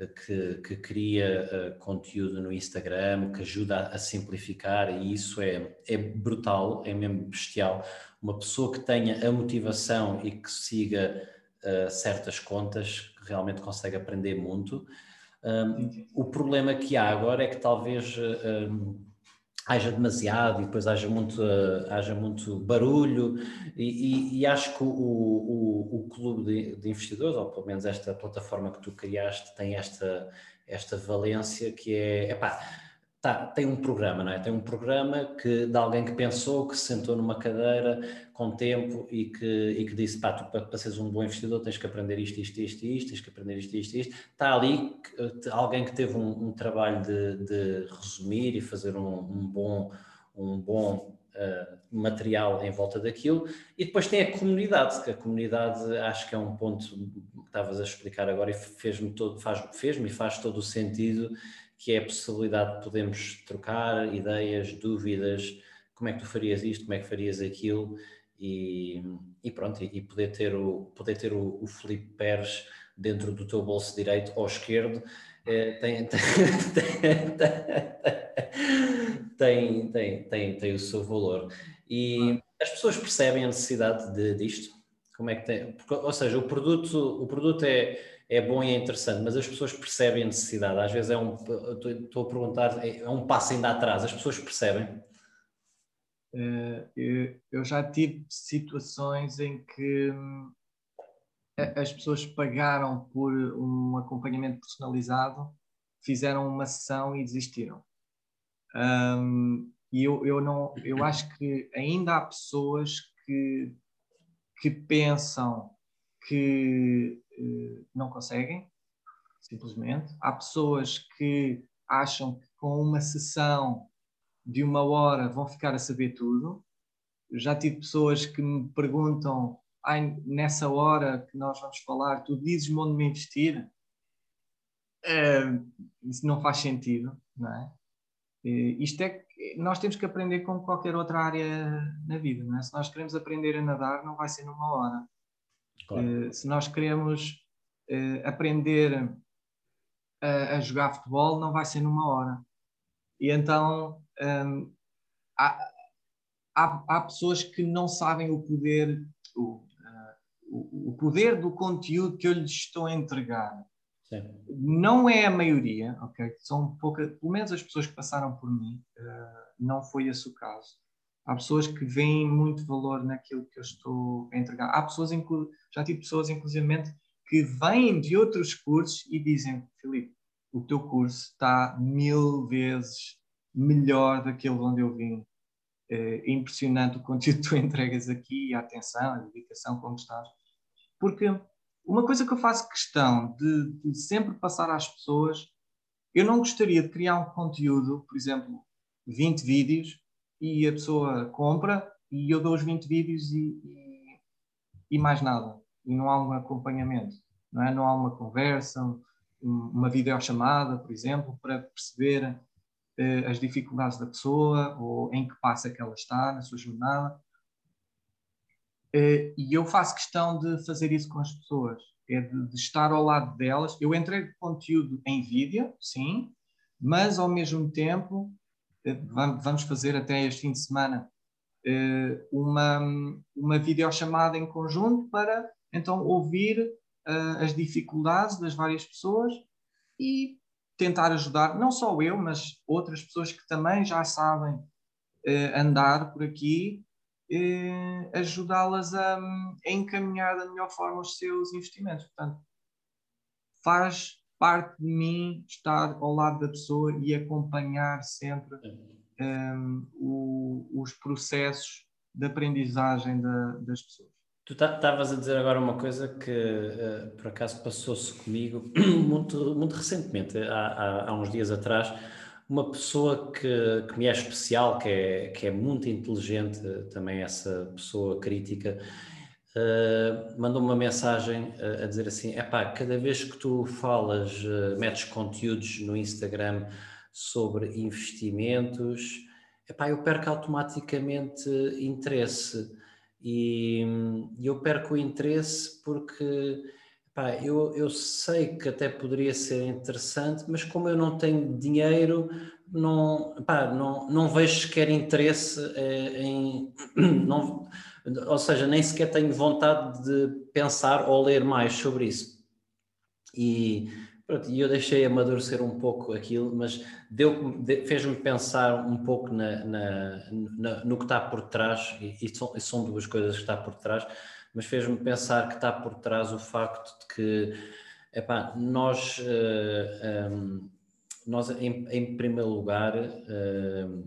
que, que cria uh, conteúdo no Instagram, que ajuda a, a, simplificar, e isso é, é brutal, é mesmo bestial. Uma pessoa que tenha a motivação e que siga uh, certas contas, realmente consegue aprender muito. Um, o problema que há agora é que talvez um, haja demasiado e depois haja muito, uh, haja muito barulho. E, e, e acho que o, o, o clube de, de, investidores, ou pelo menos esta plataforma que tu criaste, tem esta, esta valência que é, epá, Tá, tem um programa, não é? Tem um programa que, de alguém que pensou, que se sentou numa cadeira com tempo e que, e que disse: pá, tu para, seres um bom investidor tens que aprender isto, isto, isto, isto, tens que aprender isto, isto, isto. Está ali alguém que teve um, um trabalho de, de, resumir e fazer um, um bom, um bom uh, material em volta daquilo. E depois tem a comunidade, que a comunidade acho que é um ponto que estavas a explicar agora e fez-me todo, faz, fez-me e faz todo o sentido que é a possibilidade de podermos trocar ideias, dúvidas, como é que tu farias isto, como é que farias aquilo, e, e pronto, e, poder ter o, poder ter o, o Felipe Pérez dentro do teu bolso direito ou esquerdo é, tem, tem, tem, tem, tem, tem, o seu valor. E as pessoas percebem a necessidade de, disto? Como é que tem? Porque, ou seja, o produto, o produto é é bom e é interessante, mas as pessoas percebem a necessidade. Às vezes é um, estou a perguntar, é, é um passo ainda atrás, as pessoas percebem? Eh, eu já tive situações em que hum, as pessoas pagaram por um acompanhamento personalizado, fizeram uma sessão e desistiram. Um, e eu, eu, não, eu acho que ainda há pessoas que, que pensam que não conseguem, simplesmente. Há pessoas que acham que com uma sessão de uma hora vão ficar a saber tudo. Já tive pessoas que me perguntam nessa hora que nós vamos falar, tu dizes onde me investir, uh, isso não faz sentido, não é? Uh, isto é que nós temos que aprender como qualquer outra área na vida, não é? Se nós queremos aprender a nadar, não vai ser numa hora. Claro. Uh, se nós queremos aprender a, a, jogar futebol, não vai ser numa hora. E então um, há, há, há, pessoas que não sabem o poder, o, o, poder do conteúdo que eu lhes estou a entregar. Sim. Não é a maioria, ok? São poucas, pelo menos as pessoas que passaram por mim, uh, não foi esse o caso. Há pessoas que veem muito valor naquilo que eu estou a entregar. Há pessoas, já tive pessoas, inclusivamente, que vêm de outros cursos e dizem: Filipe, o teu curso está mil vezes melhor daquele onde eu vim. É impressionante o conteúdo que tu entregas aqui, a atenção, a dedicação, como estás. Porque uma coisa que eu faço questão de, de, sempre passar às pessoas, eu não gostaria de criar um conteúdo, por exemplo, 20 vídeos, e a pessoa compra e eu dou os 20 vídeos e, e, e mais nada. E não há um acompanhamento, não, é? não há uma conversa, uma videochamada, por exemplo, para perceber eh, as dificuldades da pessoa ou em que passo é que ela está na sua jornada. Uh, e eu faço questão de fazer isso com as pessoas, é de, de, estar ao lado delas. Eu entrego conteúdo em vídeo, sim, mas ao mesmo tempo vamos fazer até este fim de semana uh, uma, uma videochamada em conjunto para então ouvir as dificuldades das várias pessoas e tentar ajudar, não só eu, mas outras pessoas que também já sabem andar por aqui eh, ajudá-las a, a, encaminhar da melhor forma os seus investimentos. Portanto, faz parte de mim estar ao lado da pessoa e acompanhar sempre um, ehm, o, os processos de aprendizagem da, das pessoas. Tu estavas a dizer agora uma coisa que uh, por acaso passou-se comigo muito, muito recentemente, há, há, há uns dias atrás uma pessoa que, que me é especial, que é, que é muito inteligente, também essa pessoa crítica, uh, mandou uma mensagem a, a dizer assim: é pá, cada vez que tu falas, uh, metes conteúdos no Instagram sobre investimentos, epá, eu perco automaticamente interesse. E, e eu perco o interesse porque Pá, eu, eu sei que até poderia ser interessante, mas como eu não tenho dinheiro, não, pá, não, não vejo sequer interesse eh, em. Não, ou seja, nem sequer tenho vontade de pensar ou ler mais sobre isso. E pronto, eu deixei amadurecer um pouco aquilo, mas deu, fez-me pensar um pouco na, na, na, no que está por trás, e, e são, e são duas coisas que está por trás mas fez-me pensar que está por trás o facto de que epá, nós, uh, eh, um, ehm, nós em, em, primeiro lugar, uh,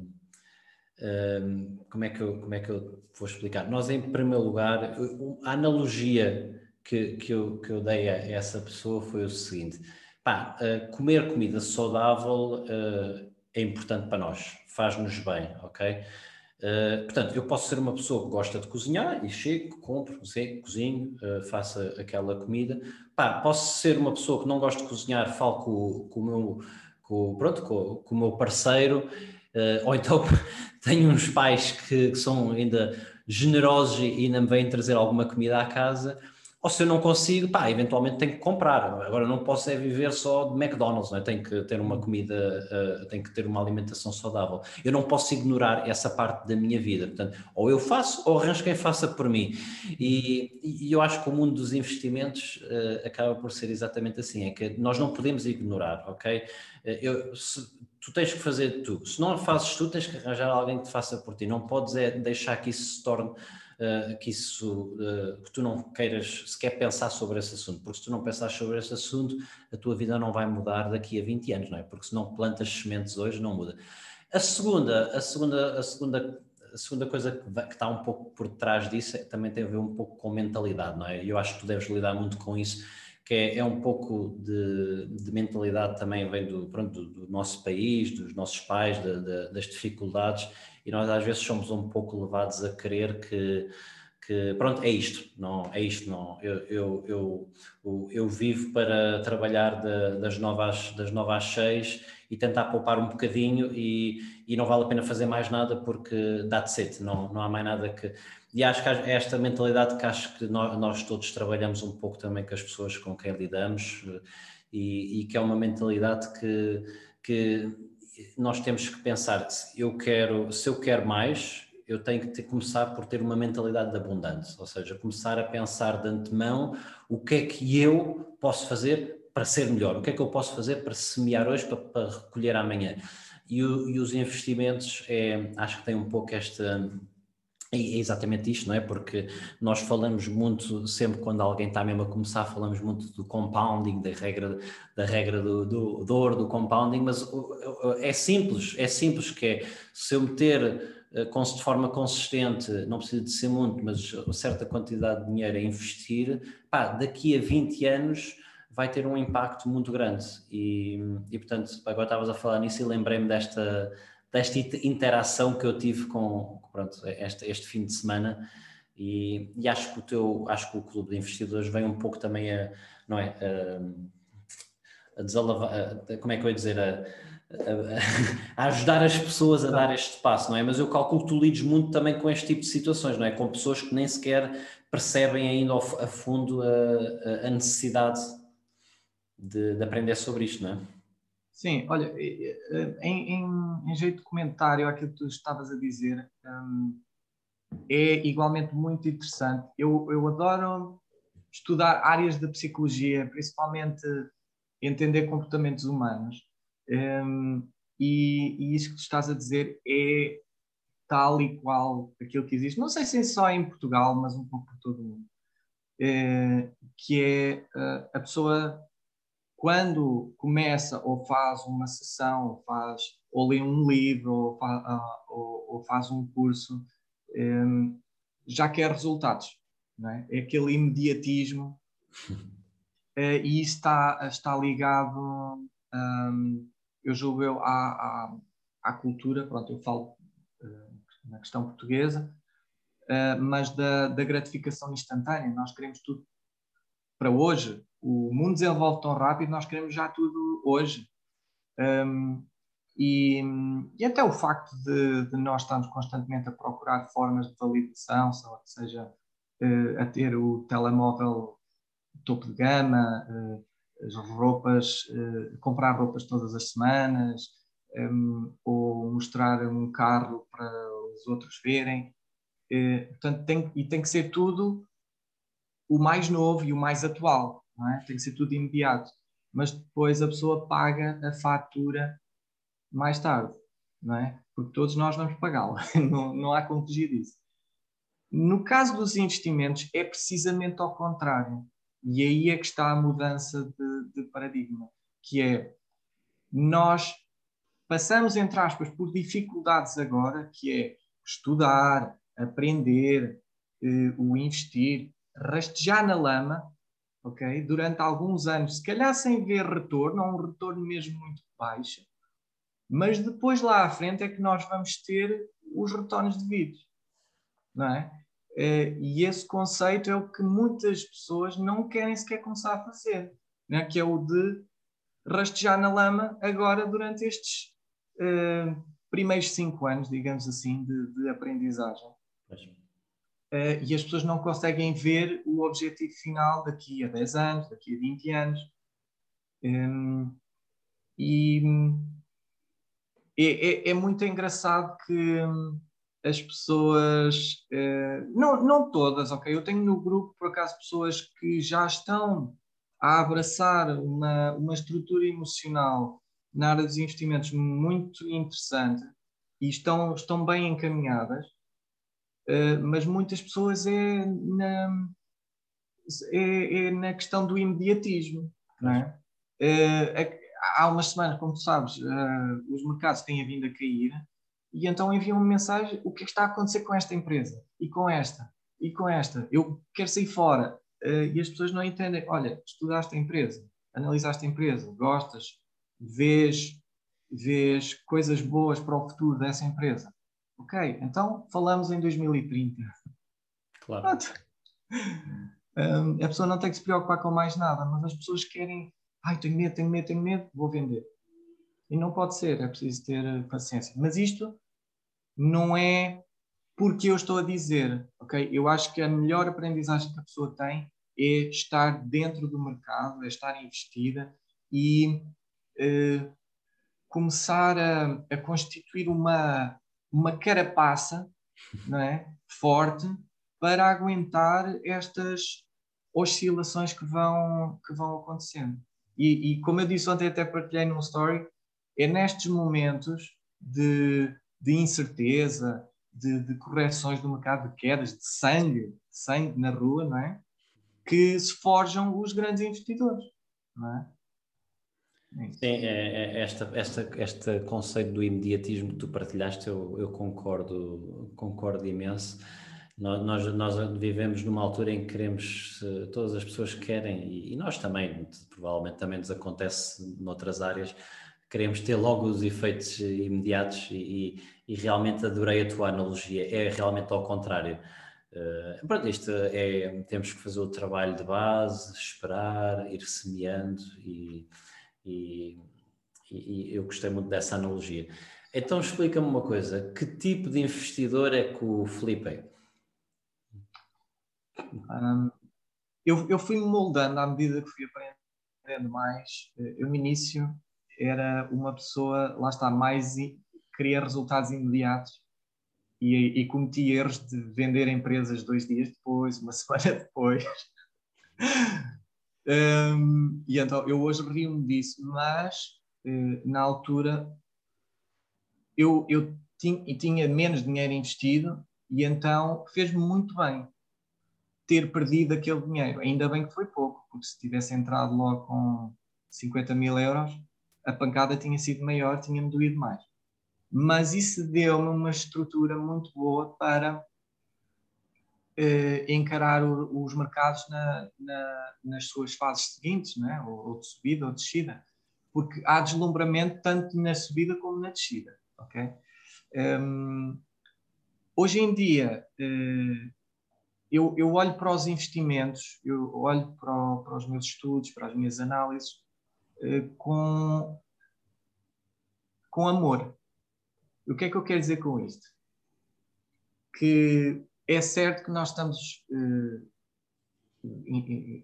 como, é que eu, como é que eu vou explicar? Nós, em primeiro lugar, a analogia que, que, eu, que eu dei a essa pessoa foi o seguinte: pá, comer comida saudável é importante para nós, faz-nos bem, ok? Uh, portanto, eu posso ser uma pessoa que gosta de cozinhar e chego, compro, cozinho, uh, faço aquela comida. Pá, posso ser uma pessoa que não gosta de cozinhar, falo com, com o meu, com, pronto, com, com o meu parceiro, ou então tenho uns pais que, que, são ainda generosos e ainda me vêm trazer alguma comida à casa ou se eu não consigo, pá, eventualmente tenho que comprar. Agora não posso é viver só de McDonald's, não é? tenho que ter uma comida, uh, tenho que ter uma alimentação saudável. Eu não posso ignorar essa parte da minha vida. Portanto, ou eu faço ou arranjo quem faça por mim. E, e eu acho que o mundo dos investimentos uh, acaba por ser exatamente assim, é que nós não podemos ignorar, ok? Eu, se, tu tens que fazer tu. Se não fazes tu, tens que arranjar alguém que te faça por ti. Não podes é deixar que isso se torne uh, que isso uh, que tu não queiras sequer pensar sobre esse assunto, porque se tu não pensares sobre esse assunto, a tua vida não vai mudar daqui a 20 anos, não é? Porque se não plantas sementes hoje, não muda. A segunda, a segunda, a segunda, a segunda coisa que, está um pouco por trás disso é, também tem a ver um pouco com mentalidade, não é? Eu acho que tu deves lidar muito com isso que é, é, um pouco de, de, mentalidade também vem do, pronto, do, do, nosso país, dos nossos pais, de, de, das dificuldades e nós às vezes somos um pouco levados a crer que, que pronto, é isto, não, é isto, não. Eu, eu, eu, eu, vivo para trabalhar das, novas das novas seis e tentar poupar um bocadinho e, e não vale a pena fazer mais nada porque dá-te sete, não, não há mais nada que. E acho que é esta mentalidade que acho que nós, nós todos trabalhamos um pouco também com as pessoas com quem lidamos e, e que é uma mentalidade que, que nós temos que pensar, eu quero, se eu quero mais, eu tenho que ter, começar por ter uma mentalidade de abundância, ou seja, começar a pensar de antemão o que é que eu posso fazer para ser melhor, o que é que eu posso fazer para semear hoje, para, para recolher amanhã. E, o, e, os investimentos, é, acho que tem um pouco esta. É exatamente isto, não é? Porque nós falamos muito, sempre quando alguém está mesmo a começar, falamos muito do compounding, da regra, da regra do, do, do ouro, do compounding, mas é simples, é simples que é, se eu meter eh, de forma consistente, não precisa de ser muito, mas certa quantidade de dinheiro a investir, pá, daqui a 20 anos vai ter um impacto muito grande. E, e portanto, agora estavas a falar nisso e lembrei-me desta, desta interação que eu tive com pronto, este, este fim de semana. E, e, acho que o teu, acho que o clube de investidores vem um pouco também a, não é, a, a desalavar, a, como é que eu ia dizer, a, a, ajudar as pessoas a dar este passo, não é? Mas eu calculo que tu lides muito também com este tipo de situações, não é? Com pessoas que nem sequer percebem ainda a fundo a, a necessidade de, de, aprender sobre isto, não é? Sim, olha, em, em, em jeito de comentário àquilo que tu estavas a dizer, hum, é igualmente muito interessante. Eu, eu adoro estudar áreas da psicologia, principalmente entender comportamentos humanos. Um, e, e, isso que tu estás a dizer é tal e qual aquilo que existe, não sei se é só em Portugal, mas um pouco por todo o mundo, é, que é uh, a pessoa quando começa ou faz uma sessão, ou, faz, ou lê um livro, ou, fa, uh, ou, ou faz um curso, um, já quer resultados. É? é aquele imediatismo uh, e isso está, está ligado um, eu julgo eu, à, à, à cultura, pronto, eu falo uh, na questão portuguesa, uh, mas da, da, gratificação instantânea. Nós queremos tudo para hoje. O mundo desenvolve tão rápido, nós queremos já tudo hoje. Um, e, e, até o facto de, de, nós estarmos constantemente a procurar formas de validação, seja uh, a ter o telemóvel topo de gama, uh, as roupas, uh, comprar roupas todas as semanas, um, ou mostrar um carro para os outros verem. Portanto, tem, e tem que ser tudo o mais novo e o mais atual, é? tem que ser tudo imediato. Mas depois a pessoa paga a fatura mais tarde, não é? Porque todos nós vamos pagá-la, não, não há como fugir disso. No caso dos investimentos, é precisamente ao contrário. E aí é que está a mudança de, de paradigma, que é nós passamos, entre aspas, por dificuldades agora, que é estudar, aprender, eh, o investir, rastejar na lama, ok? Durante alguns anos, se calhar sem ver retorno, ou um retorno mesmo muito baixo, mas depois lá à frente é que nós vamos ter os retornos devidos, não é? Eh, e esse conceito é o que muitas pessoas não querem sequer começar a fazer, né? que é o de rastejar na lama agora durante estes uh, primeiros cinco anos, digamos assim, de, de aprendizagem. Uh, e as pessoas não conseguem ver o objetivo final daqui a 10 anos, daqui a 20 anos. Um, e é, é, é, muito engraçado que as pessoas, eh, não, não todas, ok? Eu tenho no grupo, por acaso, pessoas que já estão a abraçar uma, uma estrutura emocional na área dos investimentos muito interessante e estão, estão bem encaminhadas, eh, mas muitas pessoas é na, é, é na questão do imediatismo, é? Eh, há umas semanas, como tu sabes, os mercados têm vindo a cair e então enviam uma mensagem: o que, é que está a acontecer com esta empresa? E com esta? E com esta? Eu quero sair fora. Uh, e as pessoas não entendem: olha, estudaste a empresa, analisaste a empresa, gostas, vês, vês coisas boas para o futuro dessa empresa. Ok, então falamos em 2030. Claro. Um, a pessoa não tem que se preocupar com mais nada, mas as pessoas querem, ai, tenho medo, tenho medo, tenho medo, vou vender. E não pode ser, é preciso ter eh, paciência. Mas isto não é porque eu estou a dizer, ok? Eu acho que a melhor aprendizagem que a pessoa tem é estar dentro do mercado, é estar investida e uh, começar a, a, constituir uma, uma carapaça não é? forte para aguentar estas oscilações que vão, que vão acontecendo. E, e, como eu disse ontem, até partilhei num story, é nestes momentos de, de incerteza, de, de, correções do mercado, de quedas, de sangue, de sangue na rua, não é? Que se forjam os grandes investidores, não é? É Sim, é, é, esta, esta, este conceito do imediatismo que tu partilhaste, eu, eu concordo, concordo imenso. Nós, nós, vivemos numa altura em que queremos, todas as pessoas querem, e, e nós também, provavelmente também nos acontece noutras áreas, queremos ter logo os efeitos imediatos e, e, e realmente adorei a tua analogia, é realmente ao contrário. Uh, pronto, isto é, temos que fazer o trabalho de base, esperar, ir semeando e, e, e eu gostei muito dessa analogia. Então explica-me uma coisa, que tipo de investidor é que o Felipe é? Um, eu, eu fui me moldando à medida que fui aprendendo mais. Eu, no início, era uma pessoa, lá está, mais queria resultados imediatos e, e cometi erros de vender empresas dois dias depois, uma semana depois. Um, e então eu hoje rio-me disso, mas uh, na altura eu, eu tinha, tinha menos dinheiro investido e então fez-me muito bem ter perdido aquele dinheiro. Ainda bem que foi pouco, porque se tivesse entrado logo com 50 mil euros, a pancada tinha sido maior, tinha-me doído mais. Mas isso deu-me uma estrutura muito boa para eh, encarar o, os mercados na, na, nas suas fases seguintes, né? ou, ou de subida ou de descida, porque há deslumbramento tanto na subida como na descida. Okay? Um, hoje em dia, uh, eu, eu olho para os investimentos, eu olho para, o, para os meus estudos, para as minhas análises, eh, com, com amor. O que é que eu quero dizer com isto? Que é certo que nós estamos. Eh,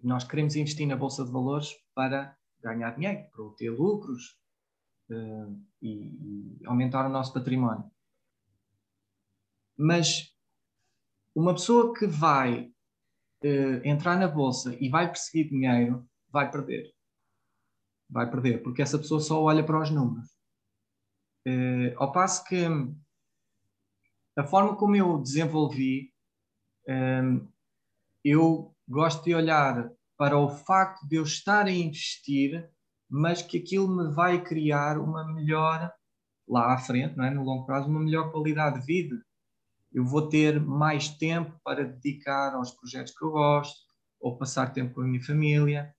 nós queremos investir na Bolsa de Valores para ganhar dinheiro, para obter lucros eh, e aumentar o nosso património. Mas uma pessoa que vai uh, entrar na bolsa e vai perseguir dinheiro vai perder. Vai perder, porque essa pessoa só olha para os números. Ao passo que a forma como eu desenvolvi, um, eu gosto de olhar para o facto de eu estar a investir, mas que aquilo me vai criar uma melhor, lá à frente, não é? no longo prazo, uma melhor qualidade de vida eu vou ter mais tempo para dedicar aos projetos que eu gosto, ou passar tempo com a minha família,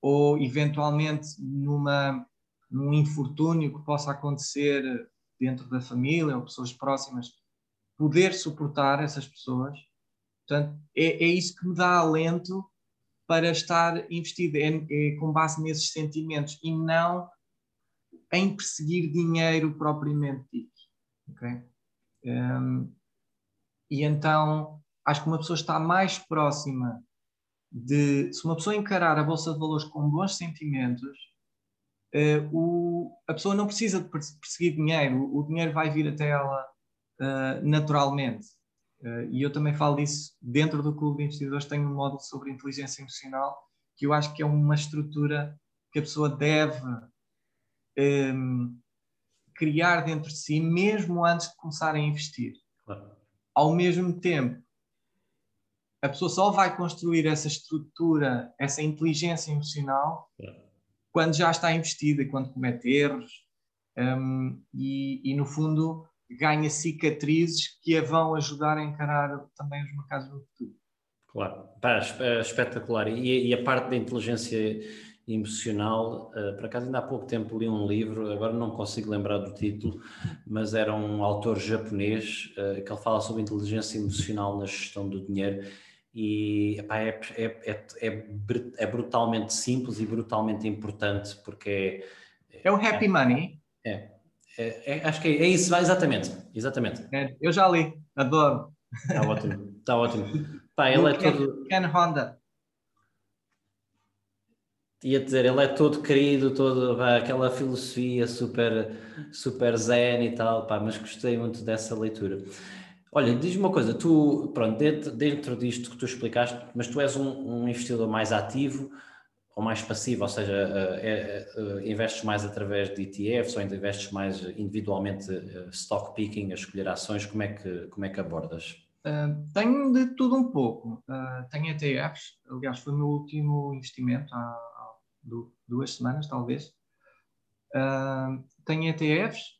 ou eventualmente numa, num infortúnio que possa acontecer dentro da família ou pessoas próximas, poder suportar essas pessoas. Portanto, é, é isso que me dá alento para estar investido, é, é com base nesses sentimentos e não em perseguir dinheiro propriamente dito. Okay? Um, e então acho que uma pessoa está mais próxima de. Se uma pessoa encarar a Bolsa de Valores com bons sentimentos, uh, o, a pessoa não precisa de perseguir dinheiro, o, dinheiro vai vir até ela uh, naturalmente. Uh, e eu também falo disso dentro do Clube de Investidores. Tenho um módulo sobre inteligência emocional que eu acho que é uma estrutura que a pessoa deve um, ehm, criar dentro de si, mesmo antes de começar a investir. Claro ao mesmo tempo, a pessoa só vai construir essa estrutura, essa inteligência emocional, quando já está investida, quando comete erros um, e, e, no fundo, ganha cicatrizes que a vão ajudar a encarar também os mercados no futuro. Claro, Pá, espetacular. E, e, a parte da inteligência emocional. Uh, por acaso, ainda há pouco tempo li um livro, agora não consigo lembrar do título, mas era um autor japonês uh, que ele fala sobre inteligência emocional na gestão do dinheiro. E epá, é, é, é, é, é brutalmente simples e brutalmente importante, porque é. É o Happy Money? É, é, é, acho que é, é, isso, exatamente. exatamente. É, eu já li, adoro. Está ótimo, está ótimo. Pá, ele é todo. Ken Honda. Ia dizer, ele é todo querido, todo pá, aquela filosofia super, super zen e tal, pá, mas gostei muito dessa leitura. Olha, diz-me uma coisa, tu, pronto, dentro, dentro disto que tu explicaste, mas tu és um, um investidor mais ativo ou mais passivo, ou seja, é, é, investes mais através de ETFs ou investes mais individualmente stock picking, a escolher ações, como é que, como é que abordas? Uh, tenho de tudo um pouco. Uh, tenho ETFs, aliás, foi o meu último investimento há, há duas semanas, talvez. Uh, tenho ETFs,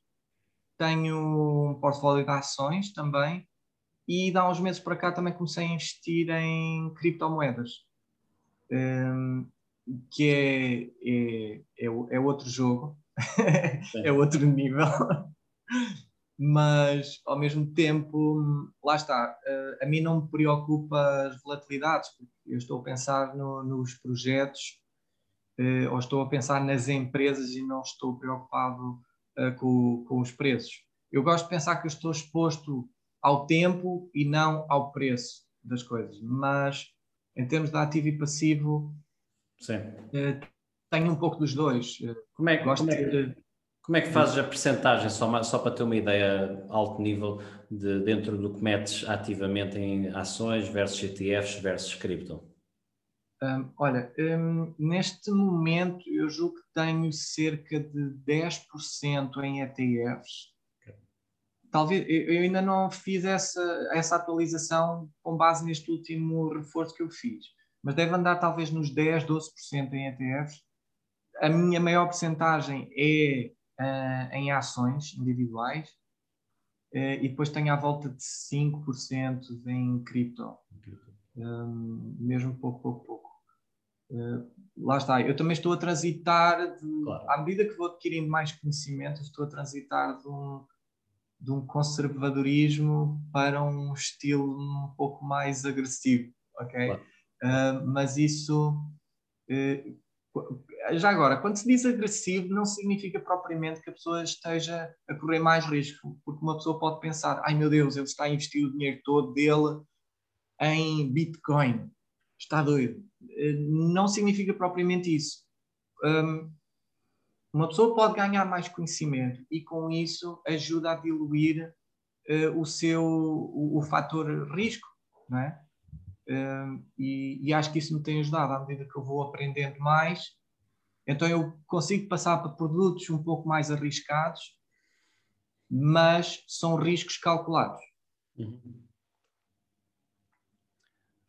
tenho um portfólio de ações também, e há uns meses para cá também comecei a investir em criptomoedas que é, é, é, é outro jogo, é outro nível, mas ao mesmo tempo, lá está, eh, a mim não me preocupa as volatilidades, porque eu estou a pensar no, nos projetos eh, ou estou a pensar nas empresas e não estou preocupado eh, com, com os preços. Eu gosto de pensar que eu estou exposto ao tempo e não ao preço das coisas, mas em termos de ativo e passivo, Sim. Uh, tenho um pouco dos dois. Como é, Gosto como é, de... como é que fazes a percentagem, só, só para ter uma ideia alto nível, de, dentro do que metes ativamente em ações versus ETFs versus cripto? Um, olha, um, neste momento eu julgo que tenho cerca de 10% em ETFs. Talvez eu ainda não fiz essa, essa atualização com base neste último reforço que eu fiz mas deve andar talvez nos 10, 12% em ETFs. A minha maior porcentagem é uh, em ações individuais uh, e depois tenho à volta de 5% em cripto, um, mesmo pouco, pouco, pouco. Uh, lá está, eu também estou a transitar, de, claro. à medida que vou adquirindo mais conhecimento, estou a transitar de um, de um conservadorismo para um estilo um pouco mais agressivo, ok? Claro. Uh, mas isso. Uh, já agora, quando se diz agressivo, não significa propriamente que a pessoa esteja a correr mais risco, porque uma pessoa pode pensar: ai meu Deus, ele está a investir o dinheiro todo dele em Bitcoin, está doido. Uh, não significa propriamente isso. Um, uma pessoa pode ganhar mais conhecimento e com isso ajuda a diluir uh, o seu o, o fator risco, não é? E, e, acho que isso me tem ajudado à medida que eu vou aprendendo mais. Então eu consigo passar para produtos um pouco mais arriscados, mas são riscos calculados. Uhum.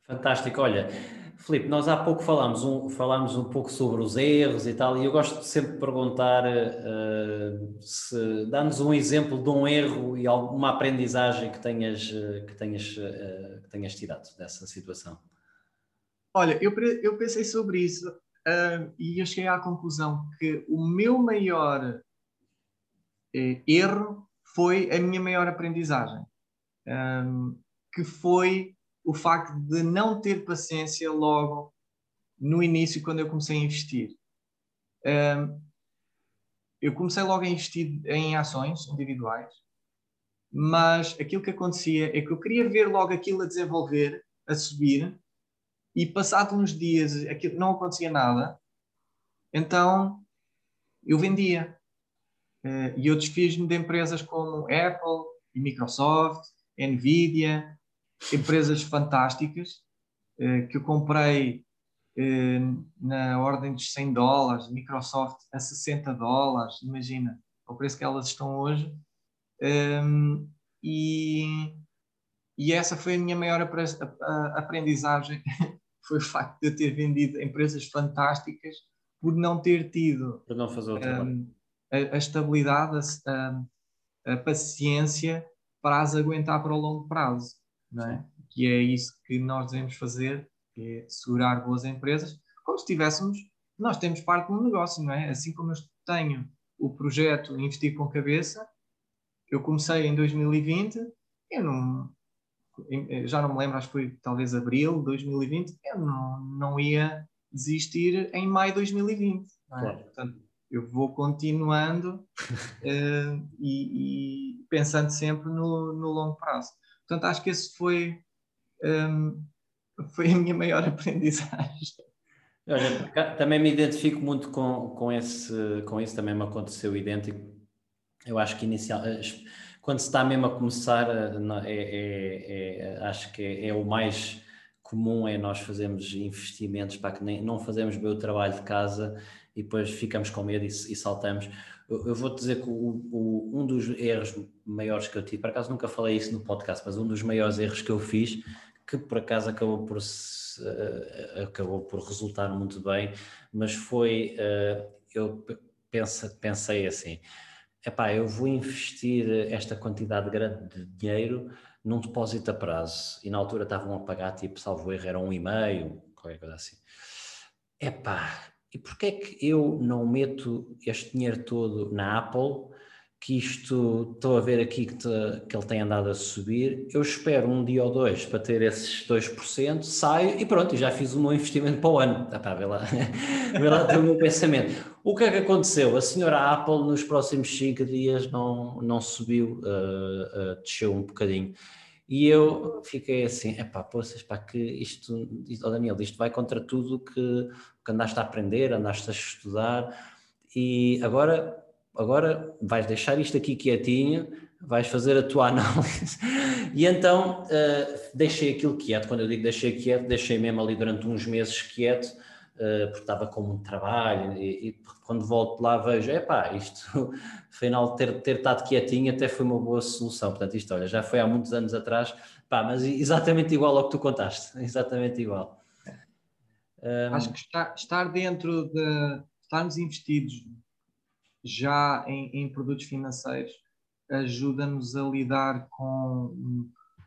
Fantástico. Olha, Filipe, nós há pouco falámos um, falámos um pouco sobre os erros e tal, e eu gosto de sempre perguntar uh, se dá-nos um exemplo de um erro e alguma aprendizagem que tenhas, eh, que tenhas, uh, que tenhas tirado dessa situação. Olha, eu, eu pensei sobre isso uh, e eu cheguei à conclusão que o meu maior erro foi a minha maior aprendizagem, um, que foi o facto de não ter paciência logo no início, quando eu comecei a investir. Um, eu comecei logo a investir em ações individuais, mas aquilo que acontecia é que eu queria ver logo aquilo a desenvolver, a subir, e passado uns dias aquilo, não acontecia nada, então eu vendia. Uh, e eu desfiz-me de empresas como Apple Microsoft, Nvidia, empresas fantásticas eh, que eu comprei eh, na ordem dos 100 dólares, Microsoft a 60 dólares, imagina o preço que elas estão hoje. Um, e, e essa foi a minha maior aprendizagem, foi o facto de eu ter vendido empresas fantásticas por não ter tido não um, a, a, estabilidade, a, a paciência para as aguentar para o longo prazo é? que é isso que nós devemos fazer, que é segurar boas empresas, como se estivéssemos nós temos parte do negócio, não é? Assim como eu tenho o projeto Investir com Cabeça, eu comecei em 2020, eu não, já não me lembro, acho que foi talvez abril de 2020, eu não, não ia desistir em maio de 2020. É? Claro. Portanto, eu vou continuando uh, e, e, pensando sempre no, no, longo prazo. Portanto, acho que esse foi, um, foi a minha maior aprendizagem. Olha, também me identifico muito com, com, esse, com isso, também me aconteceu idêntico. Eu acho que inicial, quando se está mesmo a começar, é, é, é, acho que é, é, o mais comum é nós fazermos investimentos para que nem, não fazemos bem o trabalho de casa e depois ficamos com medo e, e saltamos. Eu, vou-te dizer que o, o, um dos erros maiores que eu tive, por acaso nunca falei isso no podcast, mas um dos maiores erros que eu fiz, que por acaso acabou por uh, acabou por resultar muito bem, mas foi, uh, eu pensa, pensei assim, epá, eu vou investir esta quantidade grande de dinheiro num depósito a prazo, e na altura estavam a pagar, tipo, salvo erro, era um e-mail, qualquer coisa assim. Epá, e porquê é que eu não meto este dinheiro todo na Apple que isto, estou a ver aqui que, te, que, ele tem andado a subir, eu espero um dia ou dois para ter esses 2%, saio e pronto, já fiz o meu investimento para o ano. Ah, pá, vê lá, vê lá o meu pensamento. O que é que aconteceu? A senhora Apple nos próximos 5 dias não, não subiu, uh, uh, desceu um bocadinho. E eu fiquei assim, é pá, poças, pá, que isto, oh Daniel, isto vai contra tudo que, que andaste a aprender, andaste a estudar, e agora agora vais deixar isto aqui quietinho, vais fazer a tua análise. e então uh, deixei aquilo quieto. Quando eu digo deixei quieto, deixei mesmo ali durante uns meses quieto, porque estava com muito trabalho. E, e quando volto lá, vejo: epá, isto, afinal, ter, ter estado quietinho até foi uma boa solução. Portanto, isto, olha, já foi há muitos anos atrás, pá, mas exatamente igual ao que tu contaste, exatamente igual. Acho que está, estar dentro de estarmos investidos já em, em produtos financeiros ajuda-nos a lidar com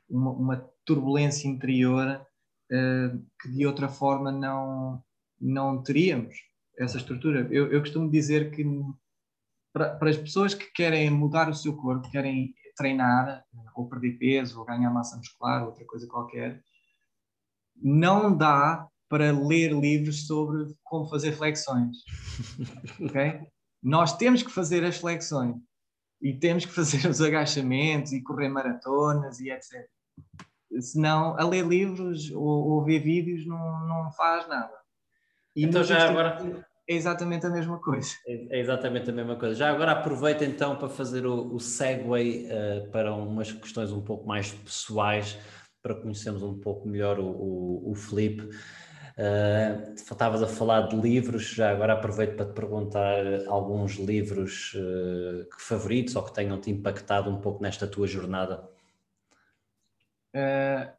uma, uma turbulência interior uh, que de outra forma não, não teríamos essa estrutura. Eu, eu costumo dizer que para, para, as pessoas que querem mudar o seu corpo, querem treinar, ou perder peso, ou ganhar massa muscular, outra coisa qualquer, não dá para ler livros sobre como fazer flexões. ok? nós temos que fazer as flexões e temos que fazer os agachamentos e correr maratonas e etc. Senão, a ler livros ou, ou ver vídeos não, não faz nada. E então já agora... É exatamente a mesma coisa. É, é exatamente a mesma coisa. Já agora aproveita então para fazer o, o segue uh, para umas questões um pouco mais pessoais, para conhecermos um pouco melhor o, o, o Felipe. Uh, estavas a falar de livros, já agora aproveito para te perguntar alguns livros uh, favoritos ou que tenham te impactado um pouco nesta tua jornada. Uh,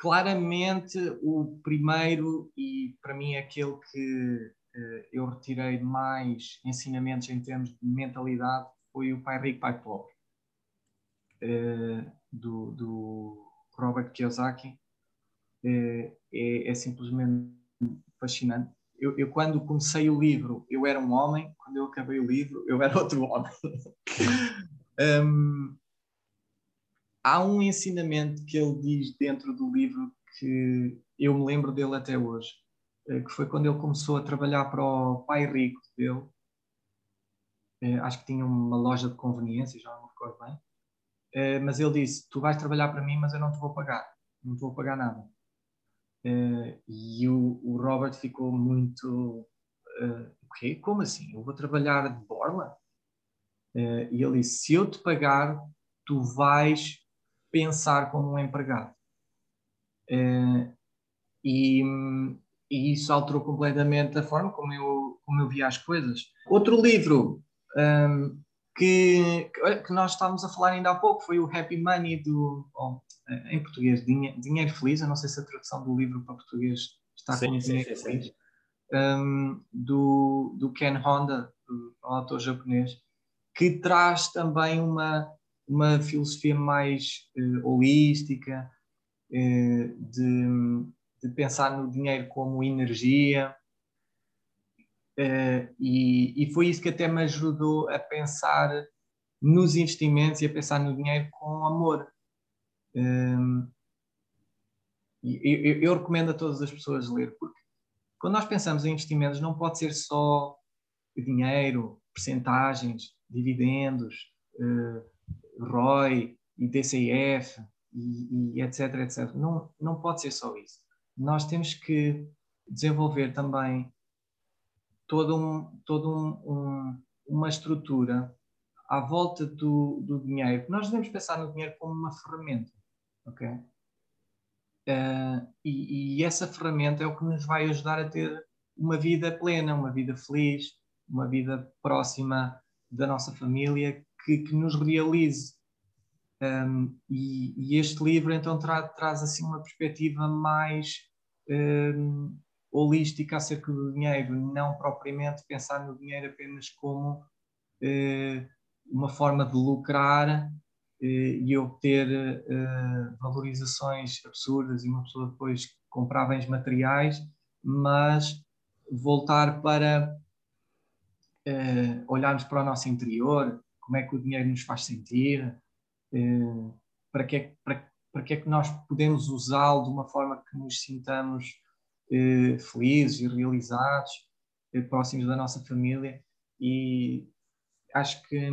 claramente, o primeiro, e para mim é aquele que uh, eu retirei mais ensinamentos em termos de mentalidade, foi o Pai Rico, Pai Pobre, do, do Robert Kiyosaki é, é, é simplesmente fascinante. Eu, eu, quando comecei o livro, eu era um homem, quando eu acabei o livro, eu era outro homem. um, há um ensinamento que ele diz dentro do livro que eu me lembro dele até hoje, eh, que foi quando ele começou a trabalhar para o pai rico dele. Eh, acho que tinha uma loja de conveniência, já não me recordo bem. Eh, mas ele disse: Tu vais trabalhar para mim, mas eu não te vou pagar, não te vou pagar nada. E o, o, Robert ficou muito. O quê? Como assim? Eu vou trabalhar de borla? E ele disse: se eu te pagar, tu vais pensar como um empregado. Uh, e, e, isso alterou completamente a forma como eu, como eu via as coisas. Outro livro um, que, que nós estávamos a falar ainda há pouco foi o Happy Money do. Oh, em português, Dinheiro, Feliz, eu não sei se a tradução do livro para português está sim, com Dinheiro sim, Feliz, sim. Um, do, do Ken Honda, do, autor japonês, que traz também uma, uma filosofia mais uh, holística, uh, de, de pensar no dinheiro como energia. Uh, e, e, foi isso que até me ajudou a pensar nos investimentos e a pensar no dinheiro com amor. Um, eu, eu, recomendo a todas as pessoas ler, porque quando nós pensamos em investimentos, não pode ser só dinheiro, percentagens, dividendos, uh, ROI e DCF e, e, etc, etc. Não, não pode ser só isso. Nós temos que desenvolver também todo um, todo um, um, uma estrutura à volta do, do dinheiro. Nós devemos pensar no dinheiro como uma ferramenta, ok? Uh, e, e, essa ferramenta é o que nos vai ajudar a ter uma vida plena, uma vida feliz, uma vida próxima da nossa família, que, que nos realize. Um, e, e, este livro então tra, traz assim uma perspectiva mais um, holística acerca do dinheiro, não propriamente pensar no dinheiro apenas como uh, uma forma de lucrar eh, e obter uh, valorizações absurdas e uma pessoa depois comprar bens materiais, mas voltar para uh, olharmos para o nosso interior, como é que o dinheiro nos faz sentir, uh, para, que é, para, para que é que nós podemos usá-lo de uma forma que nos sintamos felizes e realizados, próximos da nossa família e acho que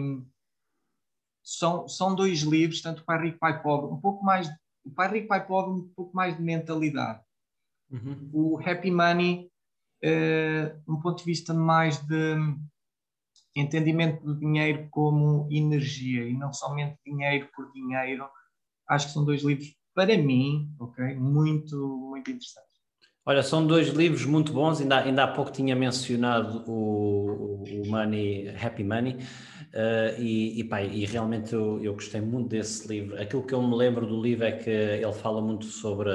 são, são dois livros, tanto o Pai Rico, Pai Pobre, um pouco mais, o Pai Rico, Pai Pobre, um pouco mais de mentalidade. Uhum. O Happy Money, uh, um ponto de vista mais de entendimento do dinheiro como energia e não somente dinheiro por dinheiro. Acho que são dois livros, para mim, ok, muito, muito interessantes. Olha, são dois livros muito bons, ainda, ainda há pouco tinha mencionado o, o Money, Happy Money, Uh, e, e, pá, e realmente eu, eu, gostei muito desse livro. Aquilo que eu me lembro do livro é que ele fala muito sobre,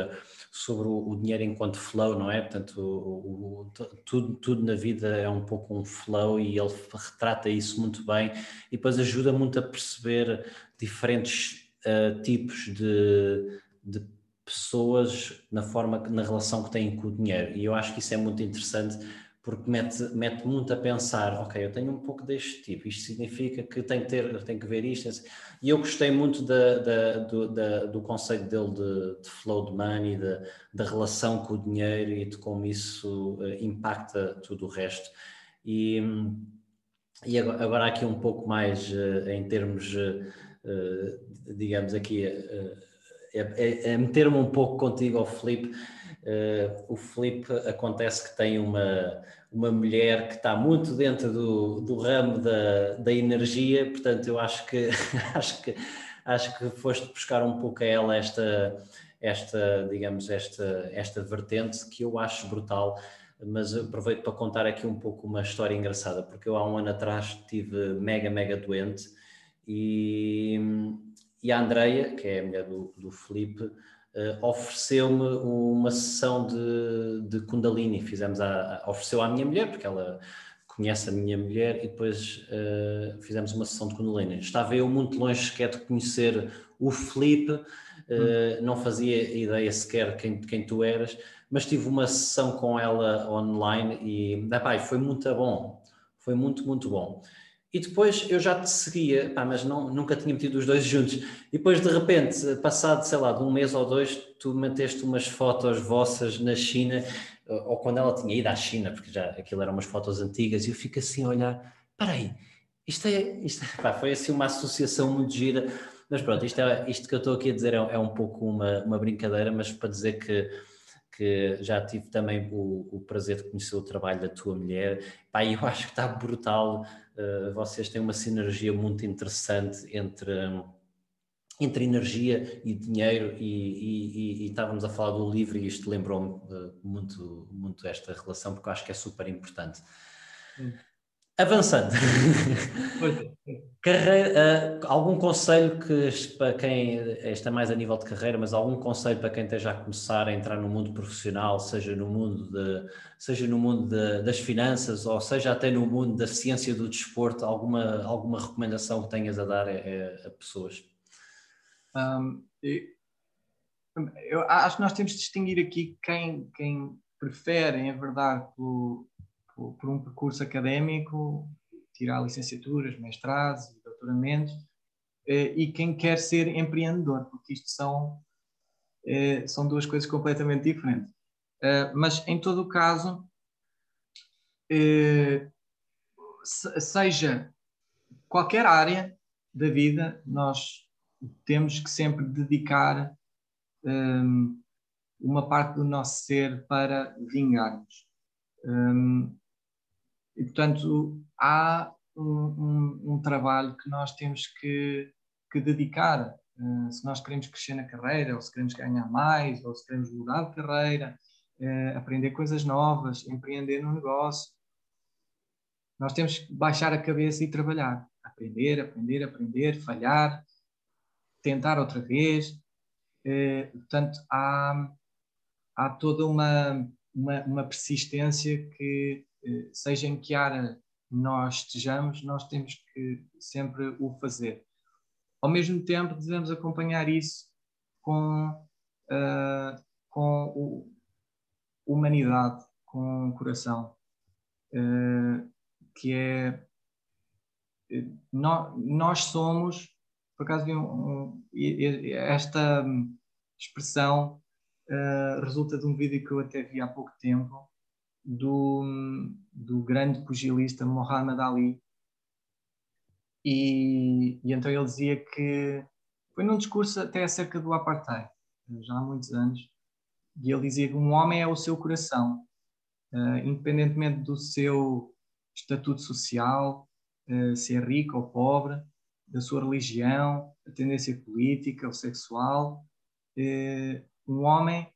sobre o, o dinheiro enquanto flow, não é? Portanto, o, tudo, tudo na vida é um pouco um flow e ele retrata isso muito bem e depois ajuda muito a perceber diferentes uh, tipos de, de pessoas na forma, na relação que têm com o dinheiro. E eu acho que isso é muito interessante porque mete, mete muito a pensar, ok, eu tenho um pouco deste tipo, isto significa que tenho que, ter, tenho que ver isto. E eu gostei muito da, da, do, da, do conceito dele de, de flow de money, da, relação com o dinheiro e de como isso uh, impacta tudo o resto. E, e agora, aqui um pouco mais uh, em termos, uh, digamos aqui, é, é, é meter-me um pouco contigo ao Felipe, Uh, o Felipe acontece que tem uma, uma mulher que está muito dentro do, do ramo da, da energia, portanto eu acho que, acho que acho que foste buscar um pouco a ela esta, esta digamos, esta, esta vertente que eu acho brutal, mas aproveito para contar aqui um pouco uma história engraçada, porque eu há um ano atrás estive mega, mega doente e, e a Andreia, que é a mulher do, do Felipe, uh, ofereceu-me uma sessão de, de Kundalini. Fizemos a, a, ofereceu à minha mulher, porque ela conhece a minha mulher, e depois uh, fizemos uma sessão de Kundalini. Estava eu muito longe sequer de conhecer o Felipe, uh, não fazia ideia sequer quem, quem tu eras, mas tive uma sessão com ela online e epá, foi muito bom. Foi muito, muito bom. E depois eu já te seguia, pá, mas não, nunca tinha metido os dois juntos. E depois, de repente, passado, sei lá, de um mês ou dois, tu meteste umas fotos vossas na China, ou quando ela tinha ido à China, porque já aquilo eram umas fotos antigas, e eu fico assim a olhar, peraí, isto é, isto é, pá, foi assim uma associação muito gira. Mas pronto, isto, é, isto que eu estou aqui a dizer é, é um pouco uma, uma brincadeira, mas para dizer que que já tive também o, o, prazer de conhecer o trabalho da tua mulher. Pá, eu acho que está brutal. Uh, vocês têm uma sinergia muito interessante entre, entre energia e dinheiro, e, e, e, e estávamos a falar do livro, e isto lembrou-me uh, muito, muito esta relação, porque eu acho que é super importante. Hum. Avançando, carreira, uh, algum conselho que para quem, este é mais a nível de carreira, mas algum conselho para quem esteja a começar a entrar no mundo profissional, seja no mundo, de, seja no mundo de, das finanças ou seja até no mundo da ciência do desporto, alguma, alguma recomendação que tenhas a dar a, a pessoas? Um, eu acho que nós temos de distinguir aqui quem, quem prefere enverdar pelo por, por um percurso académico, tirar licenciaturas, mestrados, doutoramentos, eh, e quem quer ser empreendedor, porque isto são, eh, são duas coisas completamente diferentes. Eh, mas, em todo o caso, seja qualquer área da vida, nós temos que sempre dedicar um, uma parte do nosso ser para vingarmos. Um, e, portanto, há um, um, um, trabalho que nós temos que, que dedicar. Uh, se nós queremos crescer na carreira, ou se queremos ganhar mais, ou se queremos mudar de carreira, uh, aprender coisas novas, empreender no negócio, nós temos que baixar a cabeça e trabalhar. Aprender, aprender, aprender, falhar, tentar outra vez. Uh, portanto, há, há toda uma, uma, uma persistência que, seja em que área nós estejamos, nós temos que sempre o fazer. Ao mesmo tempo, devemos acompanhar isso com, uh, com o, humanidade, com o coração, uh, que é nós, nós somos, por acaso um, esta expressão uh, resulta de um vídeo que eu até vi há pouco tempo, do, do grande pugilista Muhammad Ali. E, e, então ele dizia que foi num discurso até acerca do apartheid, já há muitos anos, e ele dizia que um homem é o seu coração, uh, independentemente do seu estatuto social, uh, se é rico ou pobre, da sua religião, a tendência política ou sexual, uh, um homem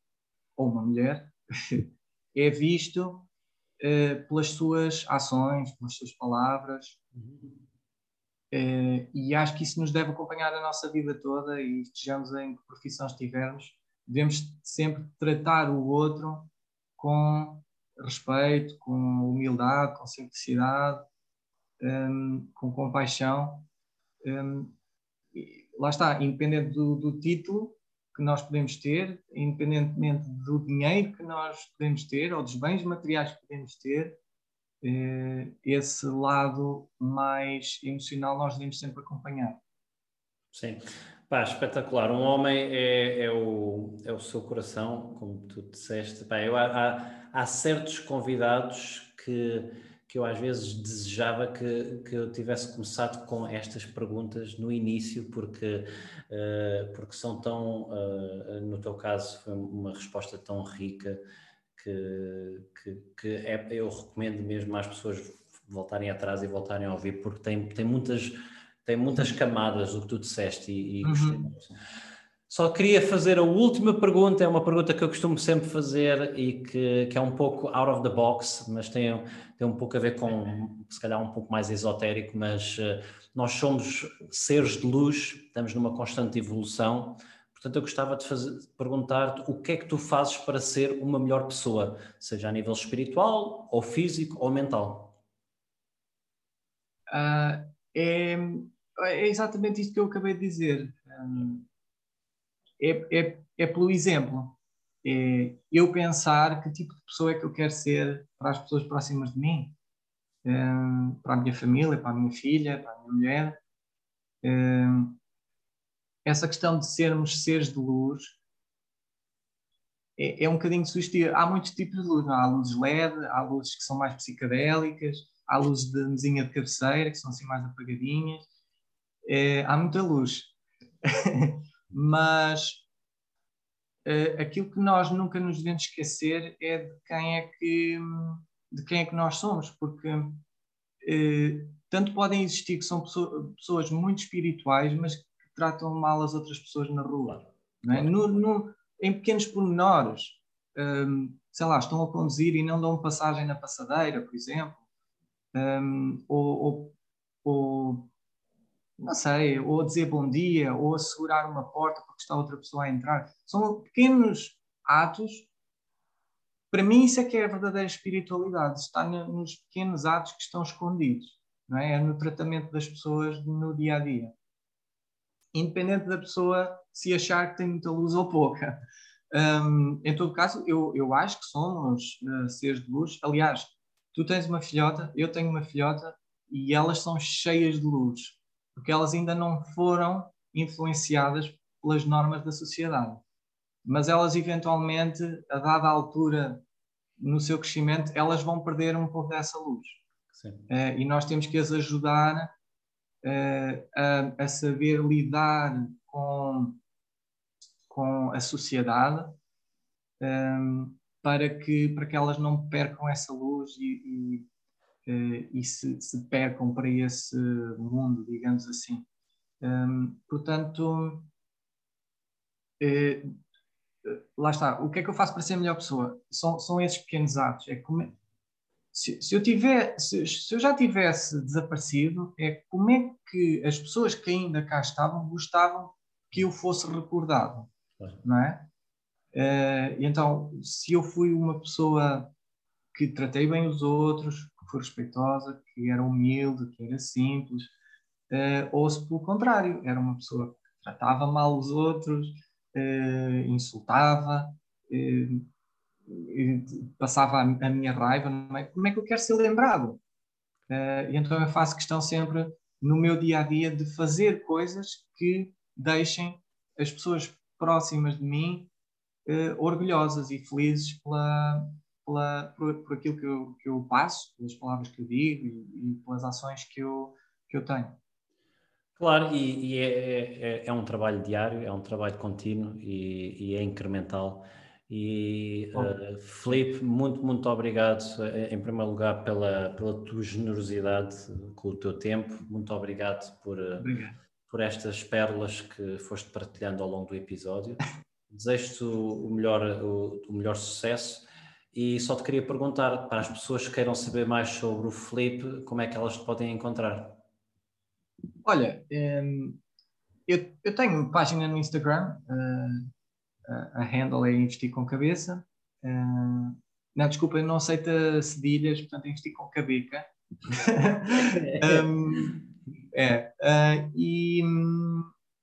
ou uma mulher é visto uh, pelas suas ações, pelas suas palavras. Uh, e acho que isso nos deve acompanhar a nossa vida toda e estejamos em que profissão estivermos, devemos sempre tratar o outro com respeito, com humildade, com simplicidade, um, ehm, com compaixão. Um, ehm, lá está, independente do, do título, que nós podemos ter, independentemente do dinheiro que nós podemos ter ou dos bens materiais que podemos ter, eh, esse lado mais emocional nós devemos sempre acompanhar. Sim, Pá, espetacular. Um homem é, é, o, é o seu coração, como tu disseste. Pá, eu, há, há certos convidados que que eu às vezes desejava que, que eu tivesse começado com estas perguntas no início, porque, uh, porque são tão, uh, no teu caso, foi uma resposta tão rica que, que, que é, eu recomendo mesmo às pessoas voltarem atrás e voltarem a ouvir, porque tem, tem, muitas, tem muitas camadas o que tu disseste e, e gostei uhum. muito. Só queria fazer a última pergunta, é uma pergunta que eu costumo sempre fazer e que, que é um pouco out of the box, mas tem, tem um pouco a ver com, se calhar, um pouco mais esotérico, mas uh, nós somos seres de luz, estamos numa constante evolução, portanto eu gostava de perguntar-te o que é que tu fazes para ser uma melhor pessoa, seja a nível espiritual, ou físico, ou mental? Uh, é, é, exatamente isto que eu acabei de dizer. Um é, é, é pelo exemplo. É eu pensar que tipo de pessoa é que eu quero ser para as pessoas próximas de mim, um, para a minha família, para a minha filha, para a minha mulher. Um, essa questão de sermos seres de luz é, é um bocadinho sugestiva. Há muitos tipos de luz. Há luzes LED, há luzes que são mais psicadélicas, há luzes de mesinha de cabeceira, que são assim mais apagadinhas. É, há muita luz. mas uh, aquilo que nós nunca nos devemos esquecer é de quem é que, de quem é que nós somos, porque uh, tanto podem existir que são pessoas muito espirituais, mas que tratam mal as outras pessoas na rua, é? no, no, em pequenos pormenores. Um, sei lá, estão a conduzir e não dão passagem na passadeira, por exemplo, um, ou, ou, ou não sei, ou dizer bom dia, ou assegurar uma porta porque está outra pessoa a entrar. São pequenos atos. Para mim, isso é que é a verdadeira espiritualidade. Está nos pequenos atos que estão escondidos. Não é? é no tratamento das pessoas no dia a dia. Independente da pessoa se achar que tem muita luz ou pouca. Um, em todo caso, eu, eu acho que somos uh, seres de luz. Aliás, tu tens uma filhota, eu tenho uma filhota e elas são cheias de luz, porque elas ainda não foram influenciadas pelas normas da sociedade. Mas elas eventualmente, a dada altura no seu crescimento, elas vão perder um pouco dessa luz. Uh, e nós temos que as ajudar uh, a, a, saber lidar com, com a sociedade um, para, que, para que elas não percam essa luz e, e, e se, se, percam para esse mundo, digamos assim. Um, portanto, lá está. O que é que eu faço para ser a melhor pessoa? São, são esses pequenos atos. É como, se, se, eu tiver, se, se, eu já tivesse desaparecido, é como é que as pessoas que ainda cá estavam gostavam que eu fosse recordado, não é? Uh, então, se eu fui uma pessoa que tratei bem os outros, que foi respeitosa, que era humilde, que era simples, uh, ou se pelo contrário, era uma pessoa que tratava mal os outros, uh, insultava, passava a, a, minha raiva, é? como é que eu quero ser lembrado? e então eu faço questão sempre, no meu dia a dia, de fazer coisas que deixem as pessoas próximas de mim uh, orgulhosas e felizes pela, pela, por, por aquilo que eu, que eu passo, pelas palavras que eu digo e, e pelas ações que eu, que eu tenho. Claro, e, e é, é, é, um trabalho diário, é um trabalho contínuo e, e é incremental. E uh, Felipe, muito, muito obrigado eh, em primeiro lugar pela, pela tua generosidade com o teu tempo. Muito obrigado por, obrigado. por estas pérolas que foste partilhando ao longo do episódio. Desejo-te o melhor, o, o, melhor sucesso e só te queria perguntar para as pessoas que queiram saber mais sobre o Felipe, como é que elas te podem encontrar? Olha, eu, eu, tenho página no Instagram, uh, a handle é Investir com Cabeça. Uh, não, desculpa, eu não aceito cedilhas, portanto Investir com Cabeca. um, é, uh, e,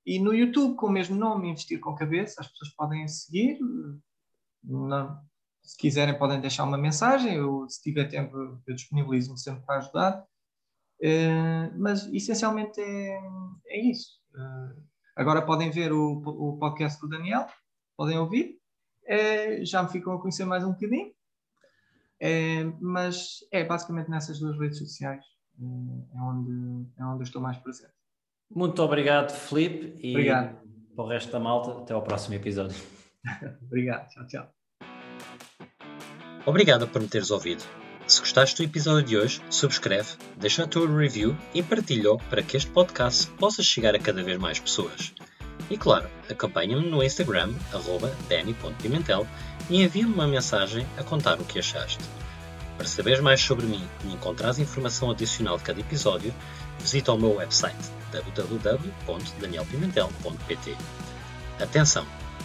e no YouTube, com o mesmo nome, Investir com Cabeça, as pessoas podem seguir. Não, se quiserem, podem deixar uma mensagem. Eu, se tiver tempo, eu disponibilizo-me sempre para ajudar. Uh, mas essencialmente é, é isso. Uh, agora podem ver o, o podcast do Daniel, podem ouvir. Uh, já me ficam a conhecer mais um bocadinho. mas é basicamente nessas duas redes sociais é, onde, é onde eu estou mais presente. Muito obrigado, Felipe. E obrigado. para o resto da malta, até ao próximo episódio. obrigado. Tchau, tchau. Obrigado por me teres ouvido. Se gostaste do episódio de hoje, subscreve, deixa a tua review e partilha para que este podcast possa chegar a cada vez mais pessoas. E claro, acompanha-me no Instagram, danny.pimentel e envia-me uma mensagem a contar o que achaste. Para saberes mais sobre mim e encontrares informação adicional de cada episódio, visita o meu website www.danielpimentel.pt. Atenção!